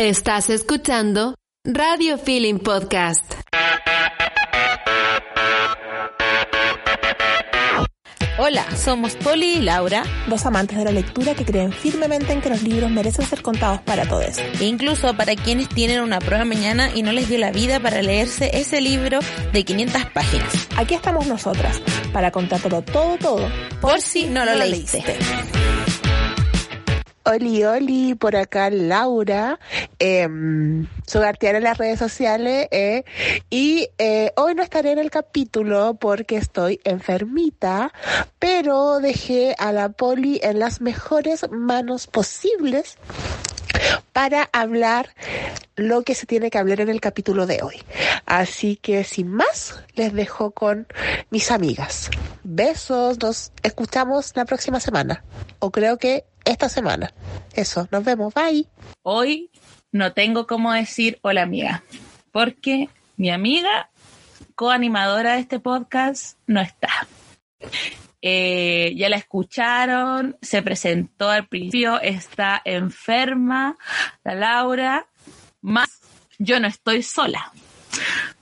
Estás escuchando Radio Feeling Podcast. Hola, somos Poli y Laura, dos amantes de la lectura que creen firmemente en que los libros merecen ser contados para todos. E incluso para quienes tienen una prueba mañana y no les dio la vida para leerse ese libro de 500 páginas. Aquí estamos nosotras, para contártelo todo, todo, por, si no lo, leíste. Oli, oli, por acá Laura, eh, soy artiana en las redes sociales eh, y eh, hoy no estaré en el capítulo porque estoy enfermita, pero dejé a la poli en las mejores manos posibles para hablar lo que se tiene que hablar en el capítulo de hoy. Así que sin más, les dejo con mis amigas. Besos, nos escuchamos la próxima semana. O creo que esta semana. Eso, nos vemos, bye. Hoy no tengo cómo decir hola amiga, porque mi amiga coanimadora de este podcast no está. Eh, ya la escucharon, se presentó al principio, está enferma, la Laura, más yo no estoy sola.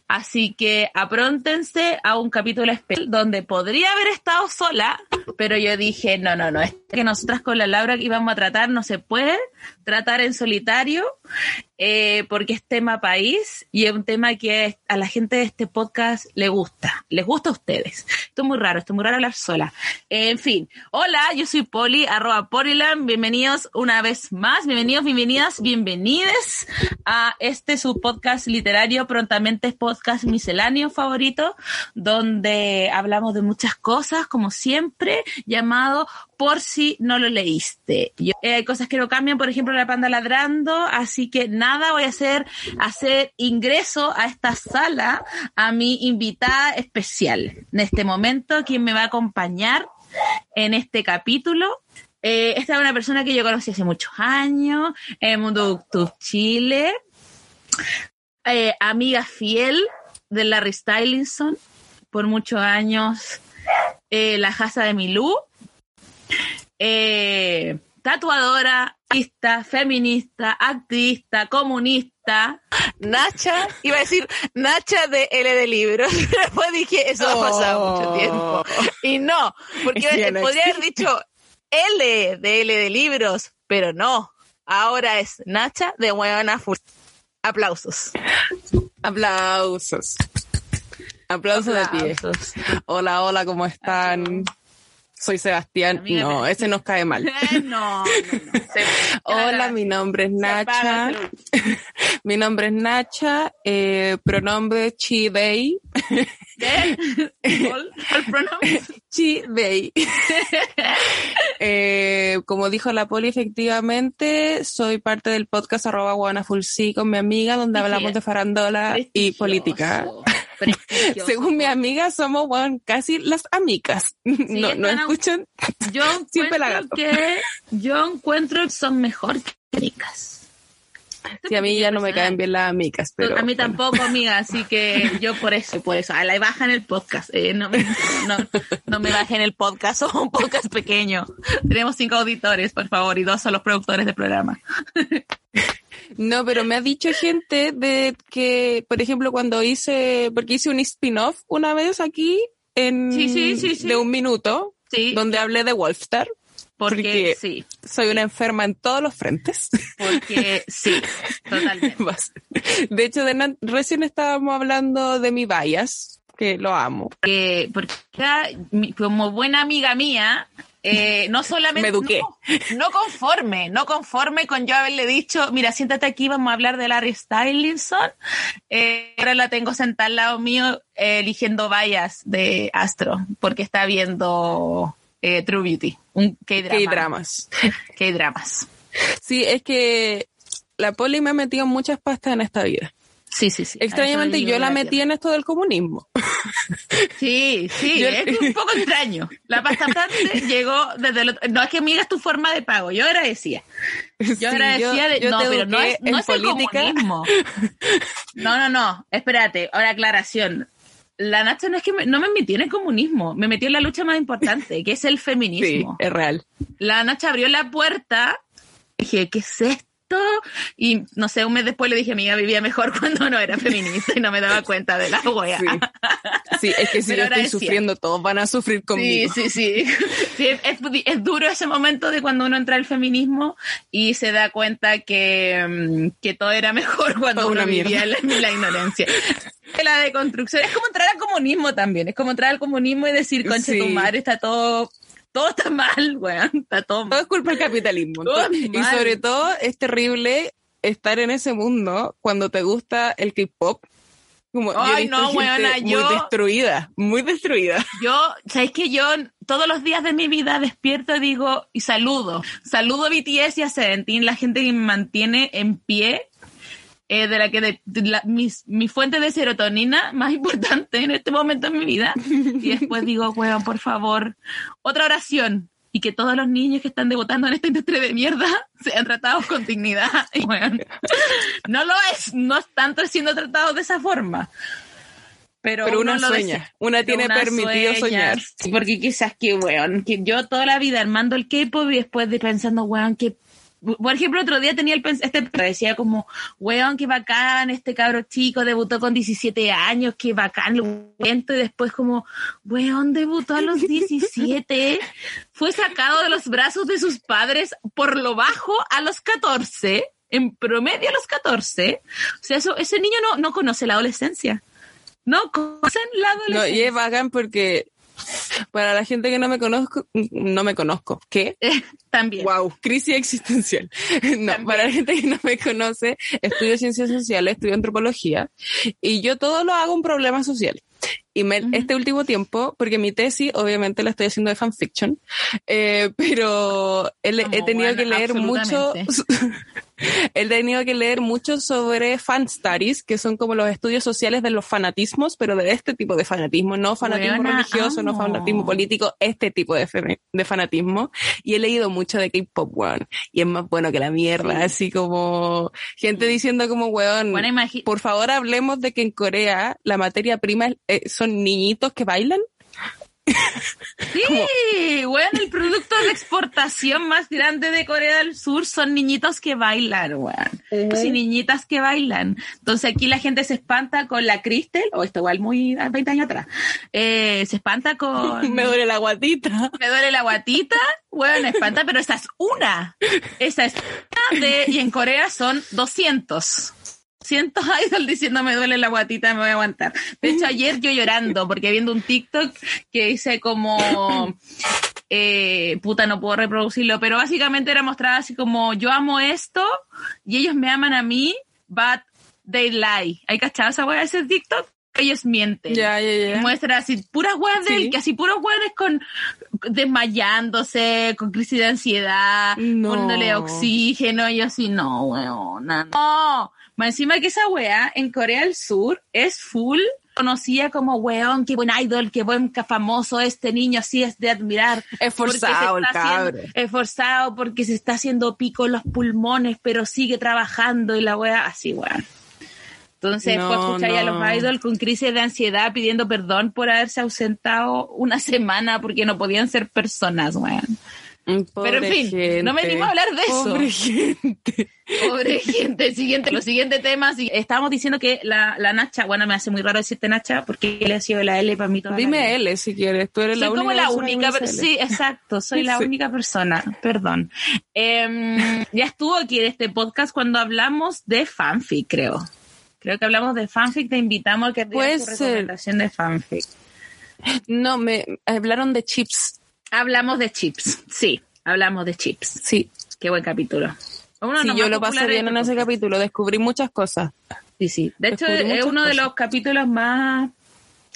Así que apróntense a un capítulo especial donde podría haber estado sola, pero yo dije, no, no, no, es que nosotras con la Laura que íbamos a tratar no se puede tratar en solitario eh, porque es tema país y es un tema que a la gente de este podcast le gusta, les gusta a ustedes. Esto es muy raro, esto es muy raro hablar sola. en fin, hola, yo soy Poli, arroba Polilan, bienvenidos una vez más, bienvenidos, bienvenidas, bienvenides a este su podcast literario, prontamente es podcast misceláneo favorito, donde hablamos de muchas cosas, como siempre, llamado por si no lo leíste. Eh, hay cosas que no cambian, por ejemplo, la panda ladrando, así que nada, voy a hacer, hacer ingreso a esta sala a mi invitada especial. En este momento, quien me va a acompañar en este capítulo eh, esta es una persona que yo conocí hace muchos años en mundo de Chile, eh, amiga fiel de Larry Stylinson por muchos años, la casa de Milú eh, tatuadora, artista, feminista, activista, comunista. Nacha, iba a decir Nacha de L de libros, después dije, eso ha pasado mucho oh. tiempo. Y no, porque podría haber dicho L de L de libros, pero no. Ahora es Nacha de Huevona Full. Aplausos. Aplausos. Aplausos, de pie. Hola, hola, ¿cómo están? Soy Sebastián. no, ese nos cae mal. no, no, Hola, mi nombre es Nacha. mi nombre es Nacha, eh, pronombre chi, they. ¿Cuál pronombre? Chi, they. eh, como dijo la poli, efectivamente, soy parte del podcast arroba guanafulsi con mi amiga, donde hablamos de farandola y política. Según mi amiga, somos casi las amigas. no, no escuchan. Yo encuentro que yo encuentro que son mejor que amigas. Sí, a mí ya no me caen bien las amigas, pero... A mí tampoco, amiga, así que yo por eso, por eso, a la baja en el podcast, eh, no, no, no, me bajen el podcast, somos un podcast pequeño. Tenemos cinco auditores, por favor, y dos son los productores del programa. No, pero me ha dicho gente de que, por ejemplo, cuando hice, porque hice un spin-off una vez aquí en de un minuto, donde hablé de Wolfstar. Porque, sí. Soy una enferma en todos los frentes. Porque sí, totalmente. De hecho, recién estábamos hablando de mi bias, que lo amo. porque como buena amiga mía, eh, no solamente. Me eduqué. No, conforme, no conforme con yo haberle dicho, mira, siéntate aquí, vamos a hablar de Larry Stylinson. Eh, ahora la tengo sentada al lado mío eh, eligiendo vallas de Astro, porque está viendo True Beauty, un K-drama. K-dramas. K-dramas. Sí, es que la poli me ha metido muchas pastas en esta vida. Sí, sí, sí. Extrañamente yo la metí en esto del comunismo. Sí, sí, es un poco extraño. La pasta llegó desde el No es que miras tu forma de pago, yo agradecía. Yo agradecía de... no, pero no es, no es el comunismo. No, no, no, espérate, ahora aclaración. La Nacha no es que no me metí en el comunismo, me metió en la lucha más importante, que es el feminismo. Sí, es real. La Nacha abrió la puerta y dije, ¿qué es esto? Esto. Y no sé, un mes después le dije, amiga, vivía mejor cuando no era feminista y no me daba cuenta de la wea. Sí, es que si yo estoy sufriendo, todos van a sufrir conmigo. Sí, sí, sí. es, duro ese momento de cuando uno entra al feminismo y se da cuenta que, mm, que todo era mejor cuando uno vivía en la, ignorancia. La deconstrucción es como entrar al comunismo también, es como entrar al comunismo y decir, concha tu madre, está todo todo está mal, weón, está todo mal. Todo es culpa del capitalismo. y sobre todo es terrible estar en ese mundo cuando te gusta el K-pop. Como, Ay, no, weona, yo. Muy destruida, muy destruida. Yo, ¿sabes que Yo todos los días de mi vida despierto y digo, y saludo. Saludo a BTS y a Seventeen, la gente que me mantiene en pie eh, de la que de, mi, fuente de serotonina más importante en este momento en mi vida. Y después digo, weón, por favor, otra oración. Y que todos los niños que están debutando en esta industria de mierda sean tratados con dignidad. Y, no lo es, no están siendo tratados de esa forma. Pero, una sueña, una tiene permitido soñar. Porque quizás que, weón, que yo toda la vida armando el K-pop y después de pensando, weón, que por ejemplo, otro día tenía el este decía como, weón, qué bacán, este cabro chico debutó con 17 años, qué bacán, lo cuento, y después como, weón, debutó a los 17, fue sacado de los brazos de sus padres por lo bajo a los 14, en promedio a los 14, o sea, eso, ese niño no, no conoce la adolescencia. No conocen la adolescencia. No, y es bacán porque para la gente que no me conozco, no me conozco. ¿Qué? También. Wow, crisis existencial. No, para la gente que no me conoce, estudio ciencias sociales, estudio antropología y yo todo lo hago un problema social. Y este último tiempo, porque mi tesis obviamente la estoy haciendo de fanfiction, eh, pero he tenido que leer mucho, he tenido que leer mucho sobre fan studies, que son como los estudios sociales de los fanatismos, pero de este tipo de fanatismo, no fanatismo religioso, no fanatismo político, este tipo de, de fanatismo. Y he leído mucho de K-pop, weón. Y es más bueno que la mierda, así como gente diciendo como, weón, por favor hablemos de que en Corea la materia prima eh, son niñitos que bailan. Sí, bueno, el producto de exportación más grande de Corea del Sur son niñitos que bailan, weón. Pues niñitas que bailan. Entonces aquí la gente se espanta con la Crystal, o esto igual muy 20 años atrás. Eh, se espanta con. Me duele la guatita. Me duele la guatita. Bueno, espanta, pero esa es una. Esa es una de, y en Corea son 200 cientos idol diciendo me duele la guatita, me voy a aguantar. De hecho, ayer yo llorando, porque viendo un TikTok que dice como, eh, puta, no puedo reproducirlo, pero básicamente era mostrada así como, yo amo esto y ellos me aman a mí, but they lie. ¿Hay cachado esa wea ese TikTok? ellos mienten. Muestra así puras weas de que así puros weones con desmayándose, con crisis de ansiedad, no. poniéndole oxígeno, y así, no, weón, no. Más encima que esa wea en Corea del Sur es full conocía como weón, qué buen idol, qué buen famoso este niño, así es de admirar. Esforzado el cabrón. Esforzado porque se está haciendo pico en los pulmones, pero sigue trabajando y la wea así, weón. Entonces no, después escuchar a los idols con crisis de ansiedad pidiendo perdón por haberse ausentado una semana porque no podían ser personas, weón. Pero en fin, no me animo a hablar de eso. Pobre gente. Pobre gente. Siguiente, los siguientes temas. Y estábamos diciendo que la, la Nacha, bueno, me hace muy raro decirte Nacha porque él ha sido la L para mí toda Dime L si quieres. Tú eres soy la única como la única. Sí, exacto. Soy la única persona. Perdón. Eh, ya estuvo aquí en este podcast cuando hablamos de fanfic, creo. Creo que hablamos de fanfic. Te invitamos a que te su recomendación de fanfic. No, me hablaron de chips Hablamos de chips, sí, hablamos de chips. Sí. Qué buen capítulo. sí, yo lo pasé bien en ese capítulo, descubrí muchas cosas. Sí, sí. De hecho, es uno de los capítulos más,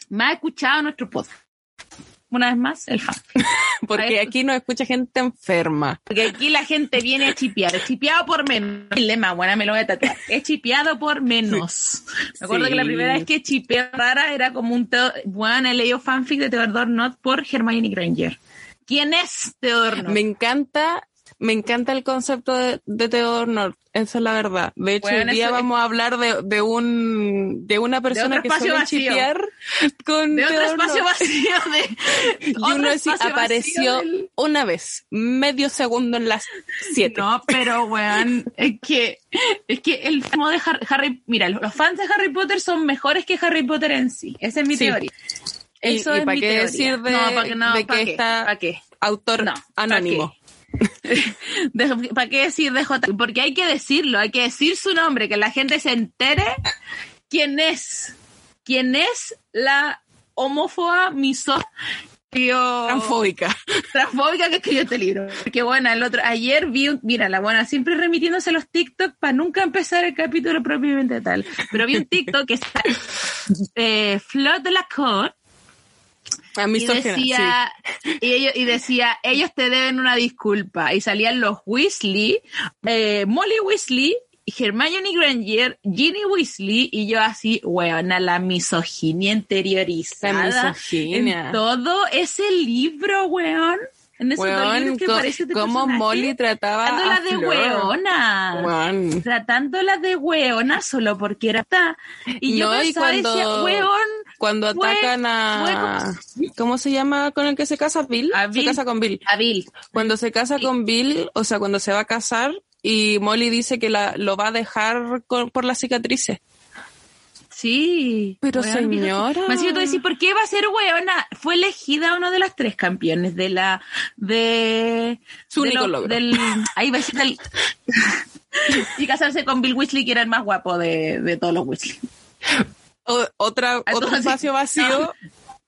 más escuchados en nuestro podcast. Una vez más, el fan. Porque aquí no escucha gente enferma. Porque aquí la gente viene a chipear. Es chipeado por menos. El lema, bueno, me lo voy a tatuar. Es chipeado por menos. Me acuerdo que la primera vez que chipeé rara era como un... Bueno, he leído fanfic de Theodore Not por Hermione Granger. ¿Quién es Theodore Me encanta me encanta el concepto de, de Theodore North, esa es la verdad. De hecho, hoy día vamos a hablar de, de, un, de una persona que suele chipear con De otro espacio vacío de... y uno así apareció una vez, medio segundo en las siete. No, pero weón, es que, es que el famo de Harry, mira, los fans de Harry Potter son mejores que Harry Potter en sí. Esa es mi teoría. Eso es para qué decir de, de que está autor anónimo. ¿Para qué decir DJ? Porque hay que decirlo, hay que decir su nombre, que la gente se entere quién es. ¿Quién es la homófoba misógina Transfóbica. Transfóbica que escribió este libro. Porque bueno, el otro, ayer vi un, mira, la buena, siempre remitiéndose a los TikTok para nunca empezar el capítulo propiamente tal. Pero vi un TikTok que está, eh, Flor de la Côte, y decía, y, ellos, y decía, ellos te deben una disculpa. Y salían los Weasley, eh, Molly Weasley, Hermione Granger, Ginny Weasley, y yo así, weona, la misoginia interiorizada. La misoginia. En todo ese libro, weón. En ese weón, que parece cómo Molly trataba Tratándola de weona. Tratándola de weona solo porque era ta. Y yo pensaba, cuando... decía, weón, cuando atacan a... ¿Cómo se llama con el que se casa? Bill. Se casa con Bill. A Bill. Cuando se casa con Bill, o sea, cuando se va a casar y Molly dice que la, lo va a dejar por las cicatrices. Sí. Pero señora. Me siento decir, ¿por qué va a ser weona? Fue elegida uno de los tres campeones de la, de, su único logro. Del, ahí va a ser del, y casarse con Bill Weasley, que era el más guapo de, de todos los Weasley otra, otro espacio vacío.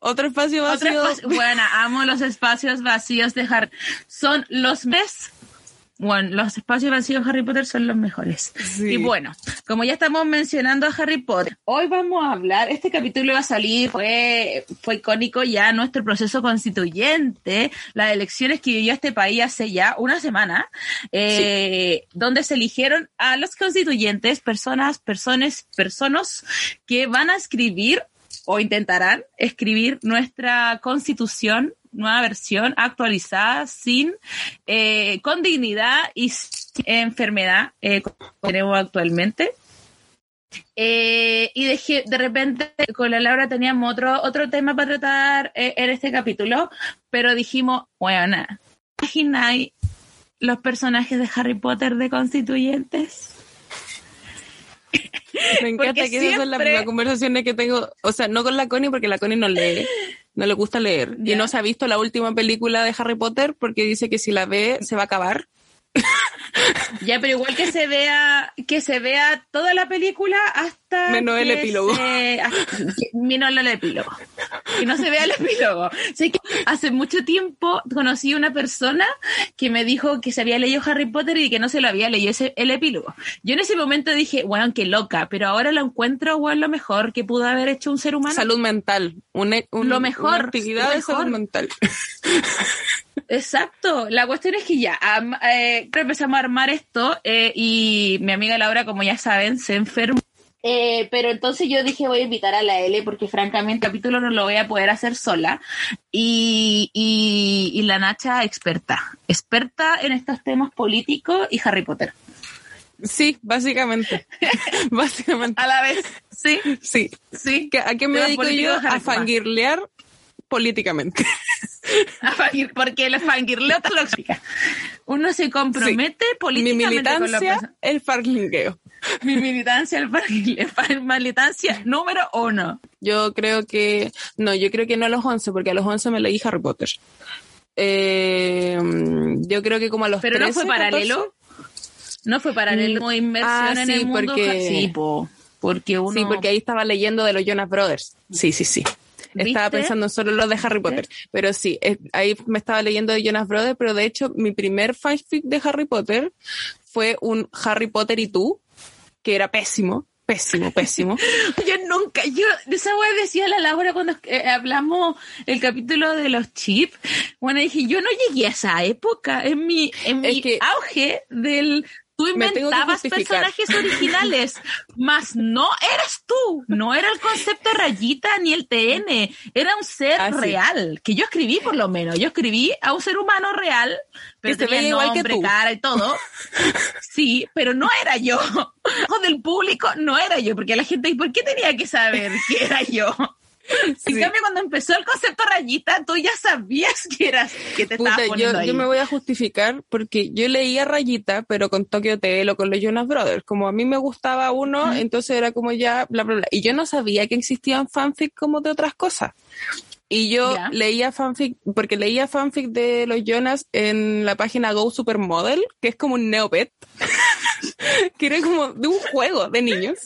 Otro espacio vacío. bueno, amo los espacios vacíos de Harry. Son los mes. Bueno, los espacios vacíos de Harry Potter son los mejores. Y bueno, como ya estamos mencionando a Harry Potter, hoy vamos a hablar, este capítulo va a salir, fue, fue icónico ya nuestro proceso constituyente, las elecciones que vivió este país hace ya una semana, eh, donde se eligieron a los constituyentes, personas, personas, personas que van a escribir o intentarán escribir nuestra constitución nueva versión actualizada, sin, eh, con dignidad y sin enfermedad, eh, como tenemos actualmente. Eh, y de, de repente con la Laura teníamos otro, otro tema para tratar en este capítulo, pero dijimos, bueno, ¿imagináis los personajes de Harry Potter de constituyentes? Me encanta que esas son las conversaciones que tengo, o sea, no con la Connie porque la Connie no lee, no le gusta leer. Y no se ha visto la última película de Harry Potter porque dice que si la ve se va a acabar. Ya, pero igual que se vea, que se vea toda la película hasta. Menos el epílogo. menos el epílogo. Que no se vea el epílogo. Sé que hace mucho tiempo conocí una persona que me dijo que se había leído Harry Potter y que no se lo había leído ese, el epílogo. Yo en ese momento dije, bueno, qué loca, pero ahora lo encuentro, bueno, lo mejor que pudo haber hecho un ser humano. Salud mental. lo mejor. actividad de salud mental. Exacto. La cuestión es que ya eh, empezamos a armar esto eh, y mi amiga Laura, como ya saben, se enfermó. Eh, pero entonces yo dije voy a invitar a la L porque francamente el capítulo no lo voy a poder hacer sola. Y, y, la Nacha experta, experta en estos temas políticos y Harry Potter. Sí, básicamente. básicamente. A la vez. Sí. Sí. Sí. ¿A qué me dedico yo? A fangirlear políticamente. Porque el fangirleo tóxica. Uno se compromete políticamente. Mi militancia, el farlingueo. Mi militancia, el farlingueo. Militancia número uno. Yo creo que, no, yo creo que no a los 11, porque a los 11 me leí Harry Potter. Eh, yo creo que como a los Pero no fue paralelo. No fue paralelo, mm, inmersión ah, en el mundo. Porque, sí, porque uno... Sí, porque ahí estaba leyendo de los Jonas Brothers. Sí, sí, sí. Estaba pensando en solo los de Harry Potter. Pero sí, ahí me estaba leyendo de Jonas Brothers, pero de hecho mi primer fanfic de Harry Potter fue un Harry Potter y tú, que era pésimo. Pésimo, pésimo. yo nunca, yo, esa wea decía la Laura cuando eh, hablamos el capítulo de los chips. Bueno, dije, yo no llegué a esa época, en mi, en mi auge del, Tú inventabas personajes originales, más no eras tú, no era el concepto rayita ni el TN, era un ser ah, real, que yo escribí por lo menos, yo escribí a un ser humano real, pero que tenía nombre, igual que cara y todo. Sí, pero no era yo. Ojo del público no era yo, porque la gente, ¿y por qué tenía que saber que era yo? En cambio, cuando empezó el concepto rayita, tú ya sabías que eras, que te estabas poniendo yo, yo me voy a justificar porque yo leía rayita, pero con Tokyo Hotel o con los Jonas Brothers. Como a mí me gustaba uno, entonces era como ya, bla, bla, bla. Y yo no sabía que existían fanfic como de otras cosas. Y yo leía fanfic, porque leía fanfic de los Jonas en la página Go Supermodel, que es como un neopet, que era como de un juego de niños.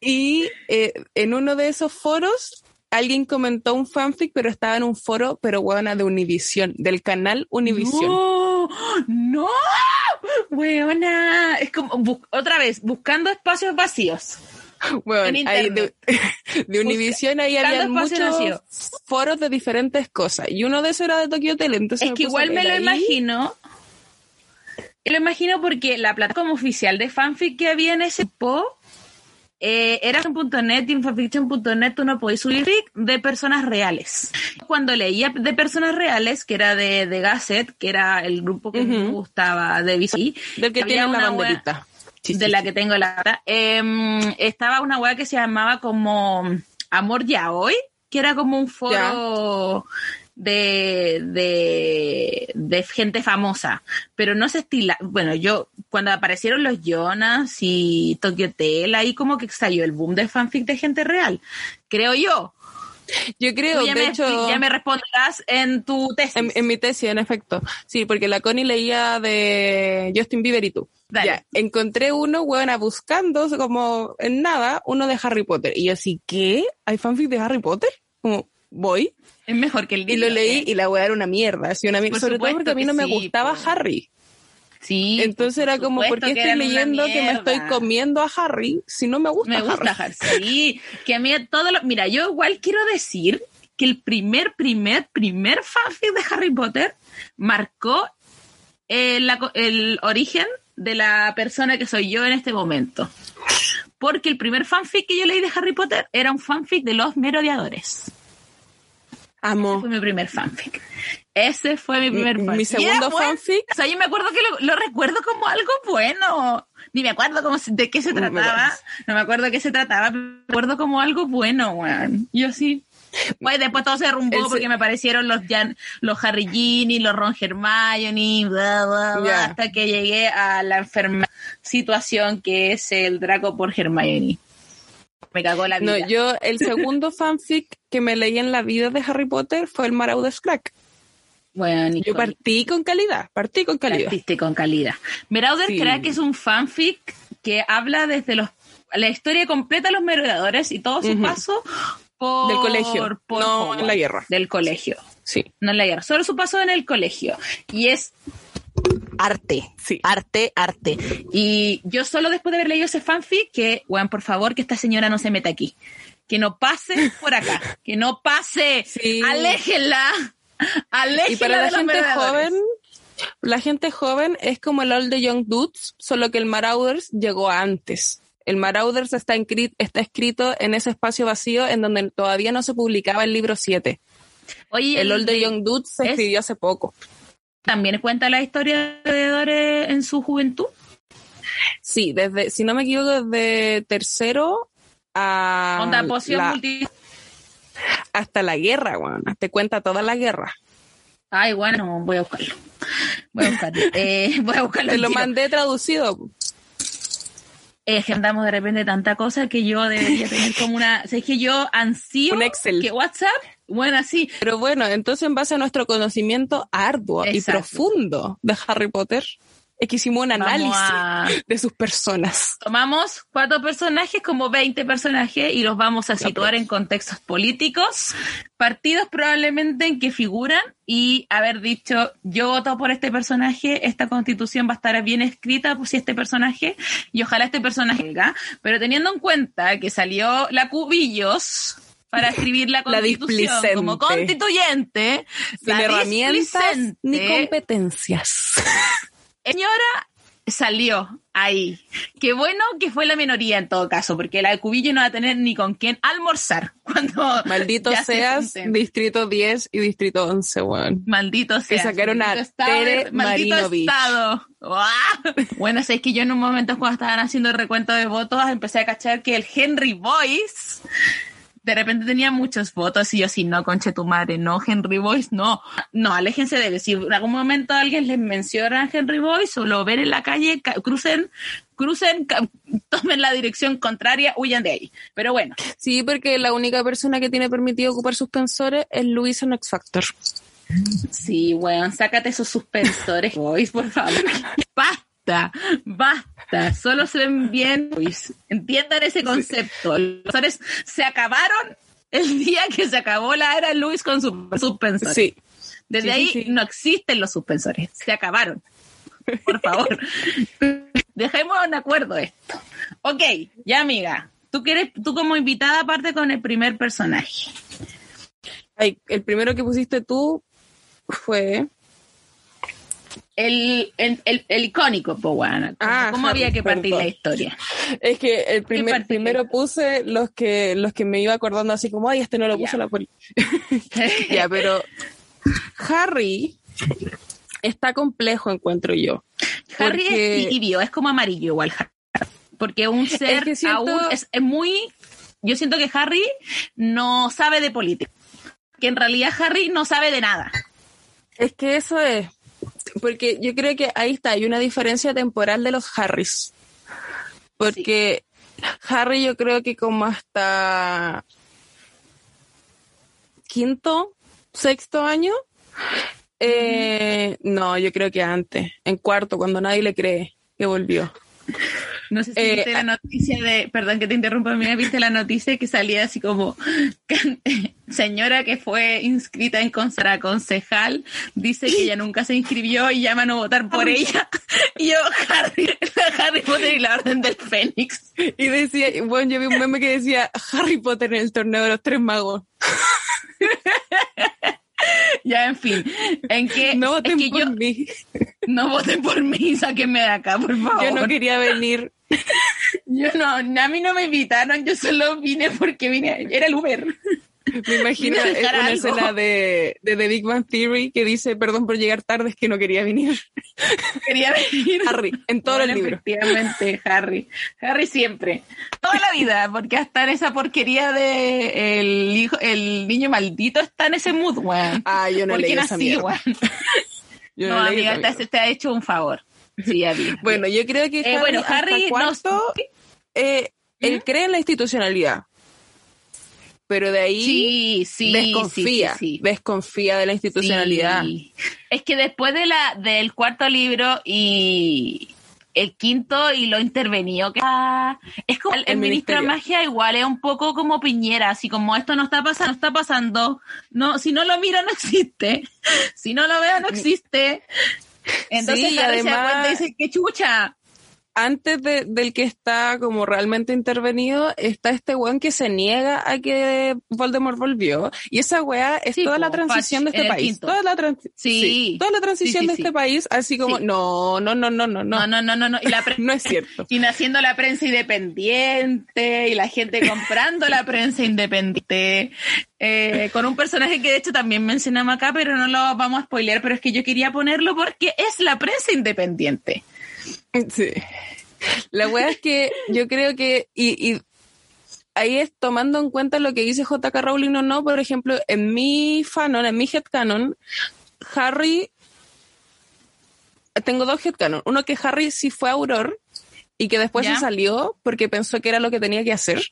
Y eh, en uno de esos foros alguien comentó un fanfic, pero estaba en un foro, pero huevona, de Univision, del canal Univision. No, no, huevona. Es como, otra vez, buscando espacios vacíos. Bueno, de, de Univision ahí había muchos foros de diferentes cosas. Y uno de esos era de Tokyo Hotel. Entonces es que igual me lo imagino. Lo imagino porque la plataforma oficial de fanfic que había en ese po eh, Eras.net fanfiction.net tú no podías subir de personas reales. Cuando leía de personas reales, que era de, de Gasset, que era el grupo que me gustaba de VC, del que tiene una banderita. de la que tengo la eh, estaba una web que se llamaba como Amor Ya Hoy, que era como un foro de, de, de, gente famosa, pero no se estila. Bueno, yo, cuando aparecieron los Jonas y Tokyo Hotel, ahí como que salió el boom de fanfic de gente real, creo yo. Yo creo, ya de me, hecho... Ya me responderás en tu tesis. En, mi tesis, en efecto. Sí, porque la Connie leía de Justin Bieber y tú. Ya, encontré uno, buena buscando como en nada, uno de Harry Potter. Y yo así, ¿qué? ¿Hay fanfic de Harry Potter? Como, voy. Es mejor que el libro. Y lo leí y la weá era una mierda. Así una mierda. Sobre todo porque a mí no me gustaba Harry. Sí. Entonces era como, ¿por qué estoy leyendo que me estoy comiendo a Harry si no me gusta Me gusta Harry? Sí, que a mí todo lo... Mira, yo igual quiero decir que el primer, primer, primer fanfic de Harry Potter marcó el, eh, el origen de la persona que soy yo en este momento. Porque el primer fanfic que yo leí de Harry Potter era un fanfic de los merodeadores. Amo. Ese fue mi primer fanfic. Ese fue mi primer fanfic. Mi segundo fanfic. O sea, yo me acuerdo que lo, recuerdo como algo bueno. Ni me acuerdo cómo, de qué se trataba. No me acuerdo de qué se trataba. Me acuerdo como algo bueno, weón. Yo sí. Bueno, después todo se derrumbó porque me aparecieron los los Harry Ginny, los Ron Hermione, hasta que llegué a la enferma situación que es el Draco por Hermione me cagó la vida. No, yo, el segundo fanfic que me leí en la vida de Harry Potter fue el Marauder's Crack. Bueno, yo partí con calidad, partí con calidad. Partiste con calidad. Marauder's Crack es un fanfic que habla desde los la historia completa de los merodeadores y todo su paso por, del colegio, no en la guerra. Del colegio. Sí. No en la guerra, solo su paso en el colegio. Y es arte, sí. arte, arte. Y yo solo después de haber leído ese fanfic, que, weón, por favor, que esta señora no se meta aquí. Que no pase por acá. que no pase. Sí. Aléjenla. Aléjenla. Y para la gente joven, la gente joven es como el Old the Young Dudes, solo que el Marauders llegó antes. El Marauders está, está escrito en ese espacio vacío en donde todavía no se publicaba el libro 7. Oye, el, Old the Young Dudes se escribió hace poco también cuenta la historia de Dore en su juventud. Sí, desde, si no me equivoco, desde tercero a. Onda poción multi... Hasta la guerra, bueno, te cuenta toda la guerra. Ay, bueno, voy a buscarlo. Voy a buscarlo. Eh, voy a buscarlo. Te lo mandé traducido. Andamos de repente tanta cosa que yo debería tener como una. O es que yo ansío Un Excel. que WhatsApp bueno, sí. Pero bueno, entonces en base a nuestro conocimiento arduo y profundo de Harry Potter, es que hicimos un análisis de sus personas. Tomamos cuatro personajes, como 20 personajes, y los vamos a situar en contextos políticos, partidos probablemente en que figuran, y haber dicho, yo voto por este personaje, esta constitución va a estar bien escrita por si este personaje, y ojalá este personaje pero teniendo en cuenta que salió la Cubillos, para escribir la constitución como constituyente, sin herramientas ni competencias. Señora salió ahí. Qué bueno que fue la minoría en todo caso, porque la de Cubillo no va a tener ni con quién almorzar. Cuando Maldito seas Distrito 10 y Distrito 11, weón. Maldito seas. Que sacaron a Tere Maldito Estado. Bueno, sé que yo en un momento cuando estaban haciendo el recuento de votos empecé a cachar que el Henry Boyce de repente tenía muchos votos y yo sí, no, conche tu madre, no, Henry Boyce, no, no, aléjense de él. Si en algún momento alguien les menciona a Henry Boyce o lo ven en la calle, crucen, crucen, tomen la dirección contraria, huyan de ahí. Pero bueno. Sí, porque la única persona que tiene permitido ocupar suspensores es Luis en X Factor. Sí, weón, sácate esos suspensores, Boyce, por favor. Basta, basta, solo se ven bien, entiendan ese concepto. Los suspensores se acabaron el día que se acabó la era Luis con sus suspensores. Sí. Desde ahí no existen los suspensores, se acabaron. Por favor. Dejemos un acuerdo esto. Ok, ya amiga, tú quieres, tú como invitada aparte con el primer personaje. Ay, el primero que pusiste tú fue el, el, el, icónico Powana. Ah, ¿Cómo había que partir la historia? Es que el primer, primero puse los que, los que me iba acordando así como, ay, este no lo puso la policía. ya, pero Harry está complejo, encuentro yo. Harry es tibio, es como amarillo igual. Porque un ser aún es, es muy... Yo siento que Harry no sabe de política. Que en realidad Harry no sabe de nada. Es que eso es, porque yo creo que ahí está, hay una diferencia temporal de los Harrys. Porque Harry yo creo que como hasta quinto, sexto año, eh, no, yo creo que antes, en cuarto, cuando nadie le cree que volvió. No sé si eh, viste la noticia de, perdón que te interrumpa, mira, viste la noticia que salía así como, señora que fue inscrita en Consara concejal, dice que ella nunca se inscribió y llama a no votar por ella. Y yo, Harry, Harry Potter y la Orden del Fénix. Y decía, bueno, yo vi un meme que decía Harry Potter en el torneo de los tres magos. ya, en fin. En que, no voten por mí. No voten por mí, sáquenme de acá, por favor. Yo no quería venir. Yo no, a mí no me invitaron, yo solo vine porque vine, era el Uber. Me imagino una escena de, de, The Big Bang Theory que dice, perdón por llegar tarde, es que no quería venir. Quería venir. Harry, en todo el libro. Efectivamente, Harry. Harry siempre. Toda la vida, porque hasta en esa porquería de el hijo, el niño maldito está en ese mood, weón. Ah, yo no leí esa mierda. Yo no, amiga, te, te, ha hecho un favor. Sí, Bueno, yo creo que eh, bueno, Harry cuarto, eh, él ¿Mm? cree en la institucionalidad pero de ahí desconfía, desconfía de la institucionalidad. Es que después de la del cuarto libro y el quinto y lo intervenido que es como el, ministro de magia igual es un poco como Piñera, así como esto no está pasando, no está pasando, no, si no lo miro no existe, si no lo veo no existe. Entonces sí, además, dice que chucha, antes del que está como realmente intervenido, está este weón que se niega a que Voldemort volvió. Y esa weá es toda la transición de este país. Toda la, sí. toda la transición de este país, así como, no, no, no, no, no, no. No, no, no, no. Y la no es cierto. Y naciendo la prensa independiente, y la gente comprando la prensa independiente. Eh, con un personaje que de hecho también mencionamos acá, pero no lo vamos a spoilear, pero es que yo quería ponerlo porque es la prensa independiente. Sí. La wea es que yo creo que, y, ahí es tomando en cuenta lo que dice JK Rowling o no, por ejemplo, en mi fanon, en mi headcanon, Harry, tengo dos headcanon. Uno que Harry sí fue Auror y que después se salió porque pensó que era lo que tenía que hacer.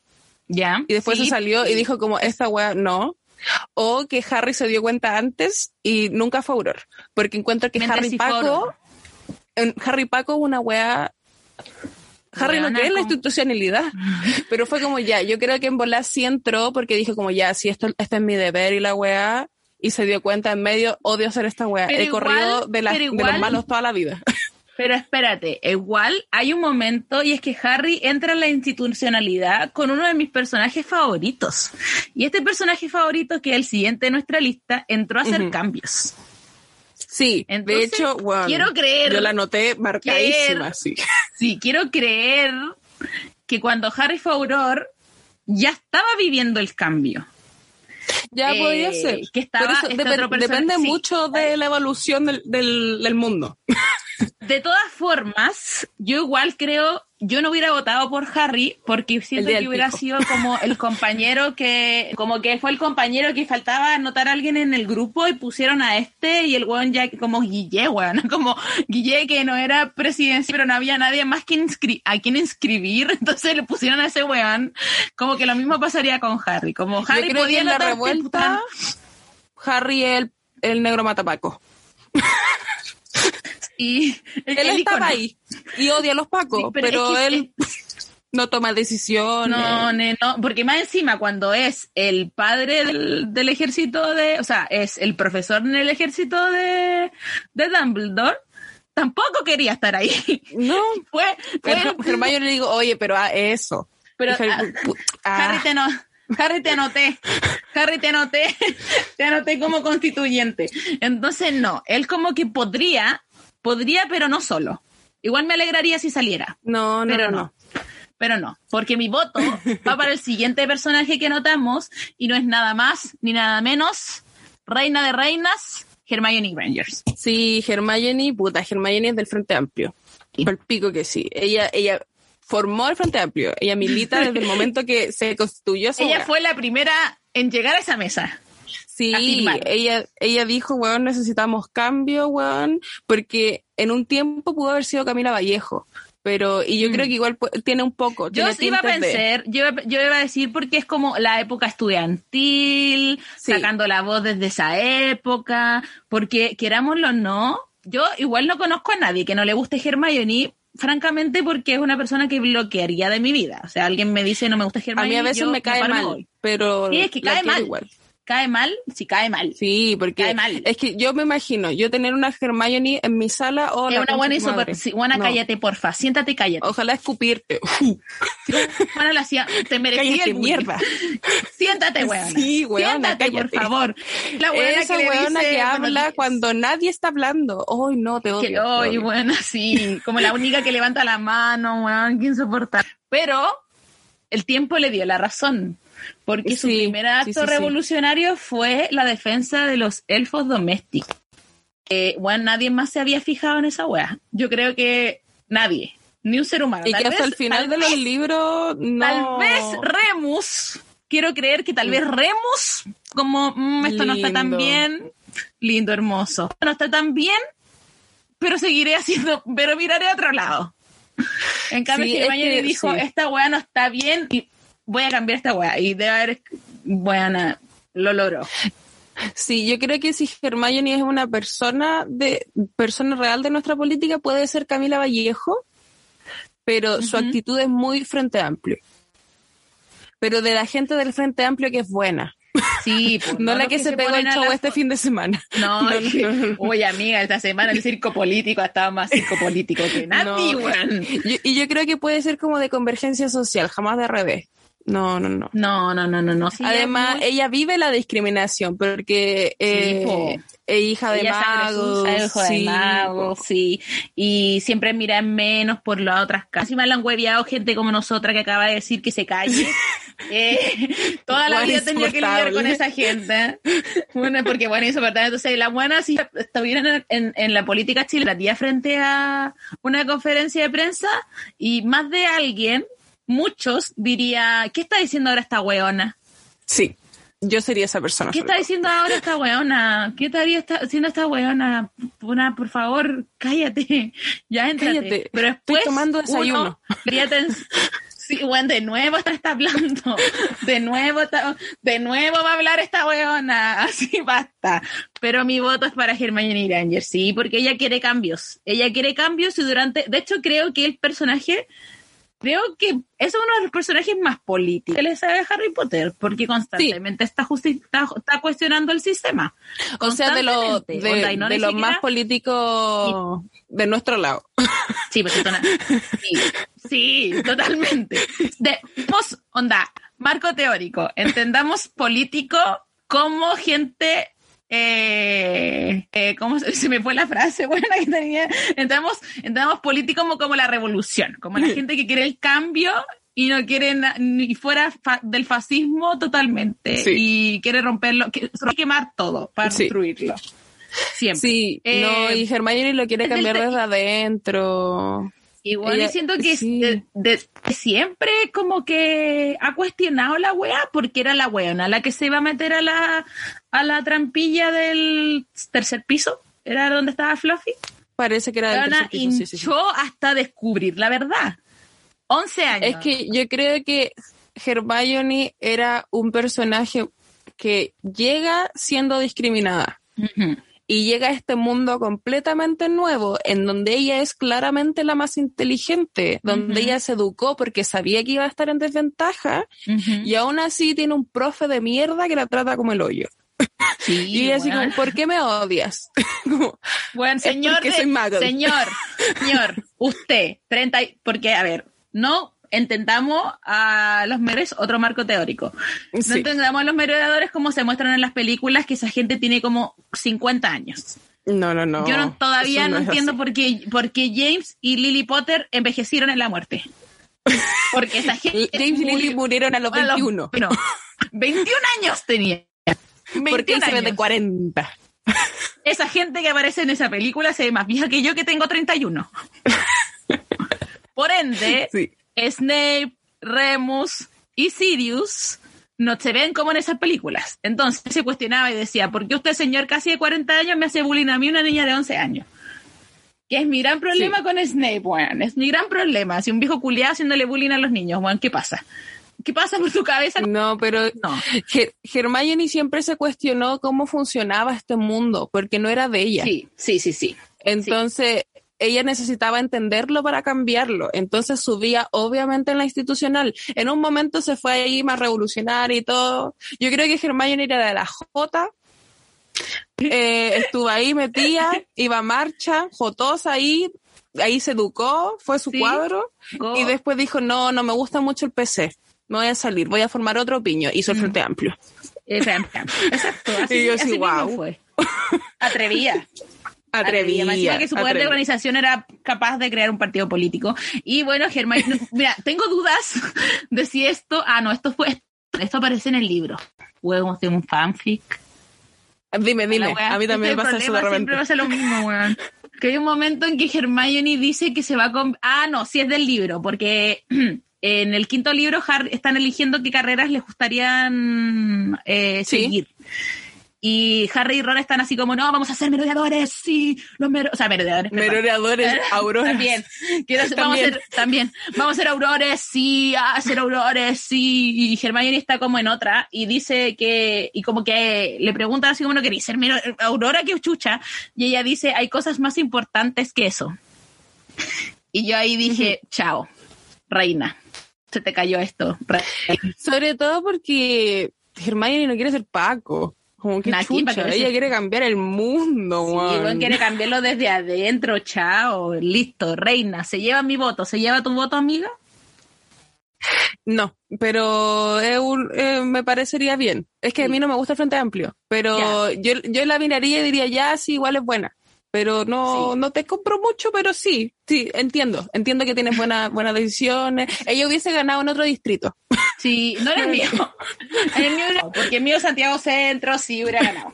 Ya. Y después se salió y dijo como, esta wea no. O que Harry se dio cuenta antes y nunca fue Auror. Porque encuentro que Harry Paco en Harry Paco una weá. Harry no cree en la institucionalidad, pero fue como ya, yo creo que en Bolas sí entró porque dijo como ya, si esto, este es mi deber y la weá, y se dio cuenta en medio, odio hacer esta weá. He corrido de, de los malos toda la vida. Pero espérate, igual hay un momento y es que Harry entra en la institucionalidad con uno de mis personajes favoritos. Y este personaje favorito, que es el siguiente de nuestra lista, entró a hacer cambios. Sí, de hecho, quiero creer. Yo la noté marcadísima, sí. Sí, quiero creer que cuando Harry fue auror ya estaba viviendo el cambio. Ya podía eh, ser. Que estaba este depende mucho de la evolución del, del, del mundo. De todas formas, yo igual creo yo no hubiera votado por Harry porque siento que hubiera sido como el compañero que, como que fue el compañero que faltaba anotar a alguien en el grupo y pusieron a este y el weón ya como Guille, weón, como Guille que no era presidencia, pero no había nadie más que a quien inscribir, entonces le pusieron a ese weón, como que lo mismo pasaría con Harry, como Harry podía en la revuelta, Harry el, el negro matapaco. Y él estaba ahí y odia a los pacos, pero, él no toma decisiones. No, no, porque más encima cuando es el padre del, ejército de, o sea, es el profesor en el ejército de, de Dumbledore, tampoco quería estar ahí. No, fue, fue Hermione le digo, oye, pero a eso. Pero ah, ah. Harry te no, Harry te anoté, Harry te anoté, te anoté como constituyente. Entonces no, él como que podría Podría, pero no solo. Igual me alegraría si saliera. No, no, pero no. Pero no, porque mi voto va para el siguiente personaje que notamos y no es nada más ni nada menos reina de reinas, Hermione Rangers. Sí, Hermione, puta, Hermione es del Frente Amplio. Por pico que sí. Ella, ella formó el Frente Amplio. Ella milita desde el momento que se constituyó. Ella fue la primera en llegar a esa mesa. Sí, ella, ella dijo, weón, necesitamos cambio, weón, porque en un tiempo pudo haber sido Camila Vallejo. Pero, y yo creo mm. que igual tiene un poco. Yo iba a pensar, yo, yo, iba a decir porque es como la época estudiantil, sacando la voz desde esa época, porque querámoslo o no, yo igual no conozco a nadie que no le guste Hermione, francamente porque es una persona que bloquearía de mi vida. O sea, alguien me dice no me gusta Hermione. A mí a veces me cae mal, pero sí, es que cae mal. Igual cae mal, sí cae mal. Sí, porque cae mal. es que yo me imagino, yo tener una Hermione en mi sala o es una buena y super, sí, buena, cállate, porfa, siéntate y cállate. Ojalá escupirte. bueno, la te merecía el mierda. siéntate, weón. Sí, weón. Siéntate, por favor. La weona Esa que weona que habla cuando nadie está hablando. Ay, no, te odio. Ay, buena, sí. Como la única que levanta la mano, weón, que insoportable. Pero el tiempo le dio la razón porque su primer acto revolucionario fue la defensa de los elfos domésticos. bueno, nadie más se había fijado en esa wea. Yo creo que nadie, ni un ser humano. Y que hasta el final de los libros no... Tal vez Remus, quiero creer que tal vez Remus, como mm, esto no está tan bien, lindo, hermoso, no está tan bien, pero seguiré haciendo, pero miraré a otro lado. En cambio, sí, que dijo, esta wea no está bien y voy a cambiar esta weá. Y de haber, bueno, lo logró. Sí, yo creo que si Hermione es una persona de persona real de nuestra política, puede ser Camila Vallejo, pero su actitud es muy frente amplio. Pero de la gente del frente amplio que es buena. Sí, pues, no, la que, se, pegó el show este fin de semana. No, no, oye amiga, esta semana el circo político ha estado más circo político que nadie, Y yo creo que puede ser como de convergencia social, jamás de revés. No, no, no. No, no, no, no, no. Además, ella vive la discriminación porque eh, es hija de magos. sí, de magos, sí. Y siempre mira menos por las otras casas. Encima la han hueviado gente como nosotras que acaba de decir que se calle. eh, toda la vida tenía que lidiar con esa gente. Bueno, porque bueno, insoportable. Entonces, la buena si estuvieran en, en, la política chilena frente a una conferencia de prensa y más de alguien muchos diría, ¿qué está diciendo ahora esta weona? Sí, yo sería esa persona. ¿Qué está diciendo ahora esta weona? ¿Qué estaría haciendo esta weona? Una, por favor, cállate. Ya entrate. Cállate. Pero después Estoy tomando desayuno. sí, bueno, de nuevo está, hablando. De nuevo, de nuevo va a hablar esta weona. Así basta. Pero mi voto es para Hermione Granger, sí, porque ella quiere cambios. Ella quiere cambios y durante, de hecho creo que el personaje creo que es uno de los personajes más políticos que le sabe Harry Potter, porque constantemente está, está, cuestionando el sistema. O sea, de lo, de, lo más político de nuestro lado. Sí, pues, sí, sí, totalmente. De onda, marco teórico. Entendamos político como gente eh, eh, ¿cómo se, me fue la frase buena que tenía? Entramos, entramos políticos como, como la revolución, como la gente que quiere el cambio y no quiere ni fuera del fascismo totalmente y quiere romperlo, quiere quemar todo para destruirlo. Siempre. Sí, no, y eh, Hermione lo quiere cambiar desde adentro. Igual y siento que de, siempre como que ha cuestionado la wea porque era la weona la que se iba a meter a la, a la trampilla del tercer piso. ¿Era donde estaba Fluffy? Parece que era del tercer piso. Sí, hasta descubrir la verdad. 11 años. Es que yo creo que Hermione era un personaje que llega siendo discriminada y llega a este mundo completamente nuevo, en donde ella es claramente la más inteligente, donde ella se educó porque sabía que iba a estar en desventaja, y aún así tiene un profe de mierda que la trata como el hoyo. Y así como, ¿por qué me odias? bueno, señor, señor, señor, usted, 30, porque, a ver, no entendamos a los merodeadores, otro marco teórico. No entendamos a los merodeadores como se muestran en las películas, que esa gente tiene como 50 años. No, no, no. Yo todavía no, entiendo por qué, James y Lily Potter envejecieron en la muerte. Porque esa gente. James y Lily murieron a los 21. no, 21 años tenía. Porque se ve de 40. Esa gente que aparece en esa película se ve más vieja que yo que tengo 31. Por ende, sí. Snape, Remus y Sirius no se ven como en esas películas. Entonces se cuestionaba y decía, ¿por qué usted, señor casi de 40 años, me hace bullying a mí, una niña de 11 años? Que es mi gran problema con Snape, weón. Es mi gran problema. Si un viejo culiado haciéndole bullying a los niños, weón, ¿qué pasa? ¿Qué pasa por tu cabeza? No, pero no. Hermione siempre se cuestionó cómo funcionaba este mundo, porque no era de ella. Sí, sí, sí, sí. Entonces, ella necesitaba entenderlo para cambiarlo. Entonces subía obviamente en la institucional. En un momento se fue ahí más revolucionaria y todo. Yo creo que Hermione era de la J. Eh, estuvo ahí metida, iba a marcha, jotosa ahí, ahí se educó, fue su cuadro y después dijo, no, no me gusta mucho el PC, me voy a salir, voy a formar otro piño. Hizo el mm. Frente Amplio. Exacto. Así, y yo así, wow. Fue. Atrevía atrevía. que su poder de organización era capaz de crear un partido político. Y bueno, Germán, mira, tengo dudas de si esto, ah, no, esto fue, esto aparece en el libro. Huevos de un fanfic. Dime, dime, a mí también me pasa eso de repente. Siempre pasa lo mismo, weón. Que hay un momento en que Hermione dice que se va con... Ah, no, sí es del libro, porque en el quinto libro están eligiendo qué carreras les gustarían eh, seguir. Y Harry y Ron están así como, no, vamos a ser merodeadores, sí, los mero o sea, merodeadores. Merodeadores, auroras. También. Vamos a ser, también. Vamos a ser aurores, sí, a ser aurores, sí. Y Hermione está como en otra y dice que, y como que le preguntan así como, no quería ser aurora que chucha. Y ella dice, hay cosas más importantes que eso. Y yo ahí dije, chao, reina. Se te cayó esto. Sobre todo porque Hermione no quiere ser Paco. Como que chucha, ella quiere cambiar el mundo, sí, quiere cambiarlo desde adentro, chao, listo, reina, ¿se lleva mi voto? ¿Se lleva tu voto, amiga? No, pero eh, me parecería bien. Es que a mí no me gusta el Frente Amplio, pero yo, yo la miraría y diría, ya, sí, igual es buena pero no, no te compro mucho, pero sí, sí, entiendo, entiendo que tienes buenas buenas decisiones. Ella hubiese ganado en otro distrito. Sí, no era el mío. el mío no, porque el mío Santiago Centro sí hubiera ganado.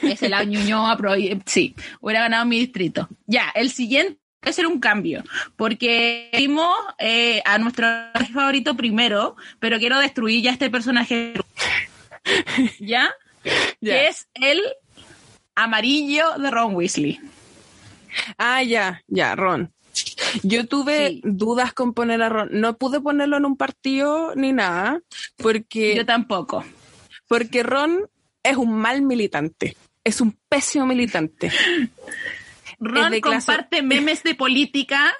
Es el Ñuñoa, sí, hubiera ganado mi distrito. Ya, el siguiente puede ser un cambio, porque vimos eh, a nuestro favorito primero, pero quiero destruir ya este personaje. ¿Ya? Que es el amarillo de Ron Weasley. Ah, ya, ya, Ron. Yo tuve dudas con poner a Ron. No pude ponerlo en un partido ni nada, porque... Yo tampoco. Porque Ron es un mal militante. Es un pésimo militante. Ron comparte memes de política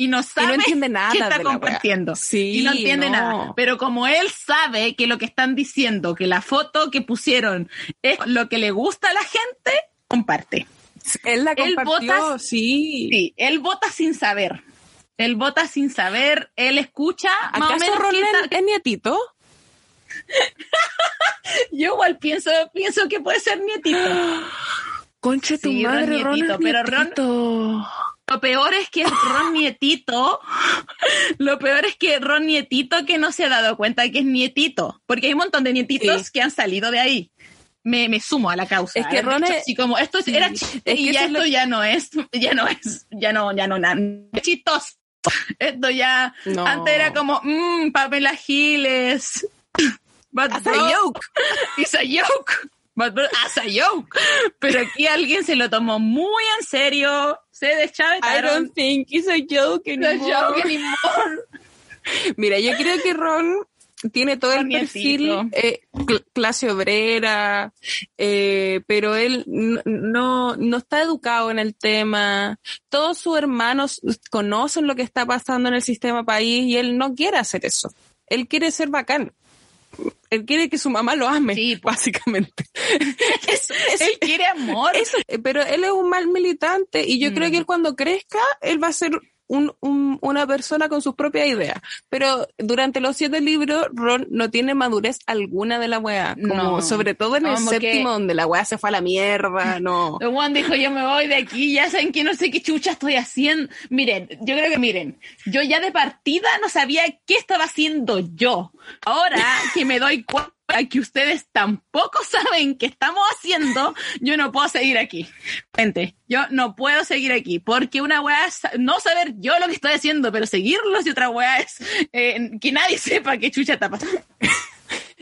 y no sabe entiende nada qué está compartiendo. Sí, y no entiende nada. Pero como él sabe que lo que están diciendo, que la foto que pusieron es lo que le gusta a la gente, comparte. Él la compartió, sí. Sí, él vota sin saber. Él vota sin saber, él escucha. ¿Acaso más o menos es, nietito? Yo igual pienso, pienso que puede ser nietito. Conche tu madre, Ron, nietito, pero Ron. Lo peor es que Ron Nietito, lo peor es que Ron Nietito que no se ha dado cuenta de que es nietito, porque hay un montón de nietitos que han salido de ahí. Me, me, sumo a la causa. Es que Ron es, así como esto era chiste y ya esto ya no es, ya no es, ya no, ya no, nada, chistoso. Esto ya, antes era como, mmm, Pamela Giles. But a joke. It's a joke. As a joke. Pero aquí alguien se lo tomó muy en serio. Se deschavetaron. I don't think it's a joke anymore. A joke anymore. Mira, yo creo que Ron tiene todo el perfil eh, clase obrera, eh, pero él no, no está educado en el tema. Todos sus hermanos conocen lo que está pasando en el sistema país y él no quiere hacer eso. Él quiere ser bacán. Él quiere que su mamá lo ame, sí, básicamente. él quiere amor. pero él es un mal militante y yo creo mm. que él cuando crezca, él va a ser un, una persona con sus propias ideas. Pero durante los siete libros, Ron no tiene madurez alguna de la weá. Como sobre todo en el séptimo, donde la weá se fue a la mierda, no. Juan dijo, yo me voy de aquí, ya saben que no sé qué chucha estoy haciendo. Miren, yo creo que miren, yo ya de partida no sabía qué estaba haciendo yo. Ahora que me doy cuenta que ustedes tampoco saben qué estamos haciendo, yo no puedo seguir aquí. Gente, yo no puedo seguir aquí, porque una weá es no saber yo lo que estoy haciendo, pero seguirlos y otra weá es eh, que nadie sepa qué chucha está pasando.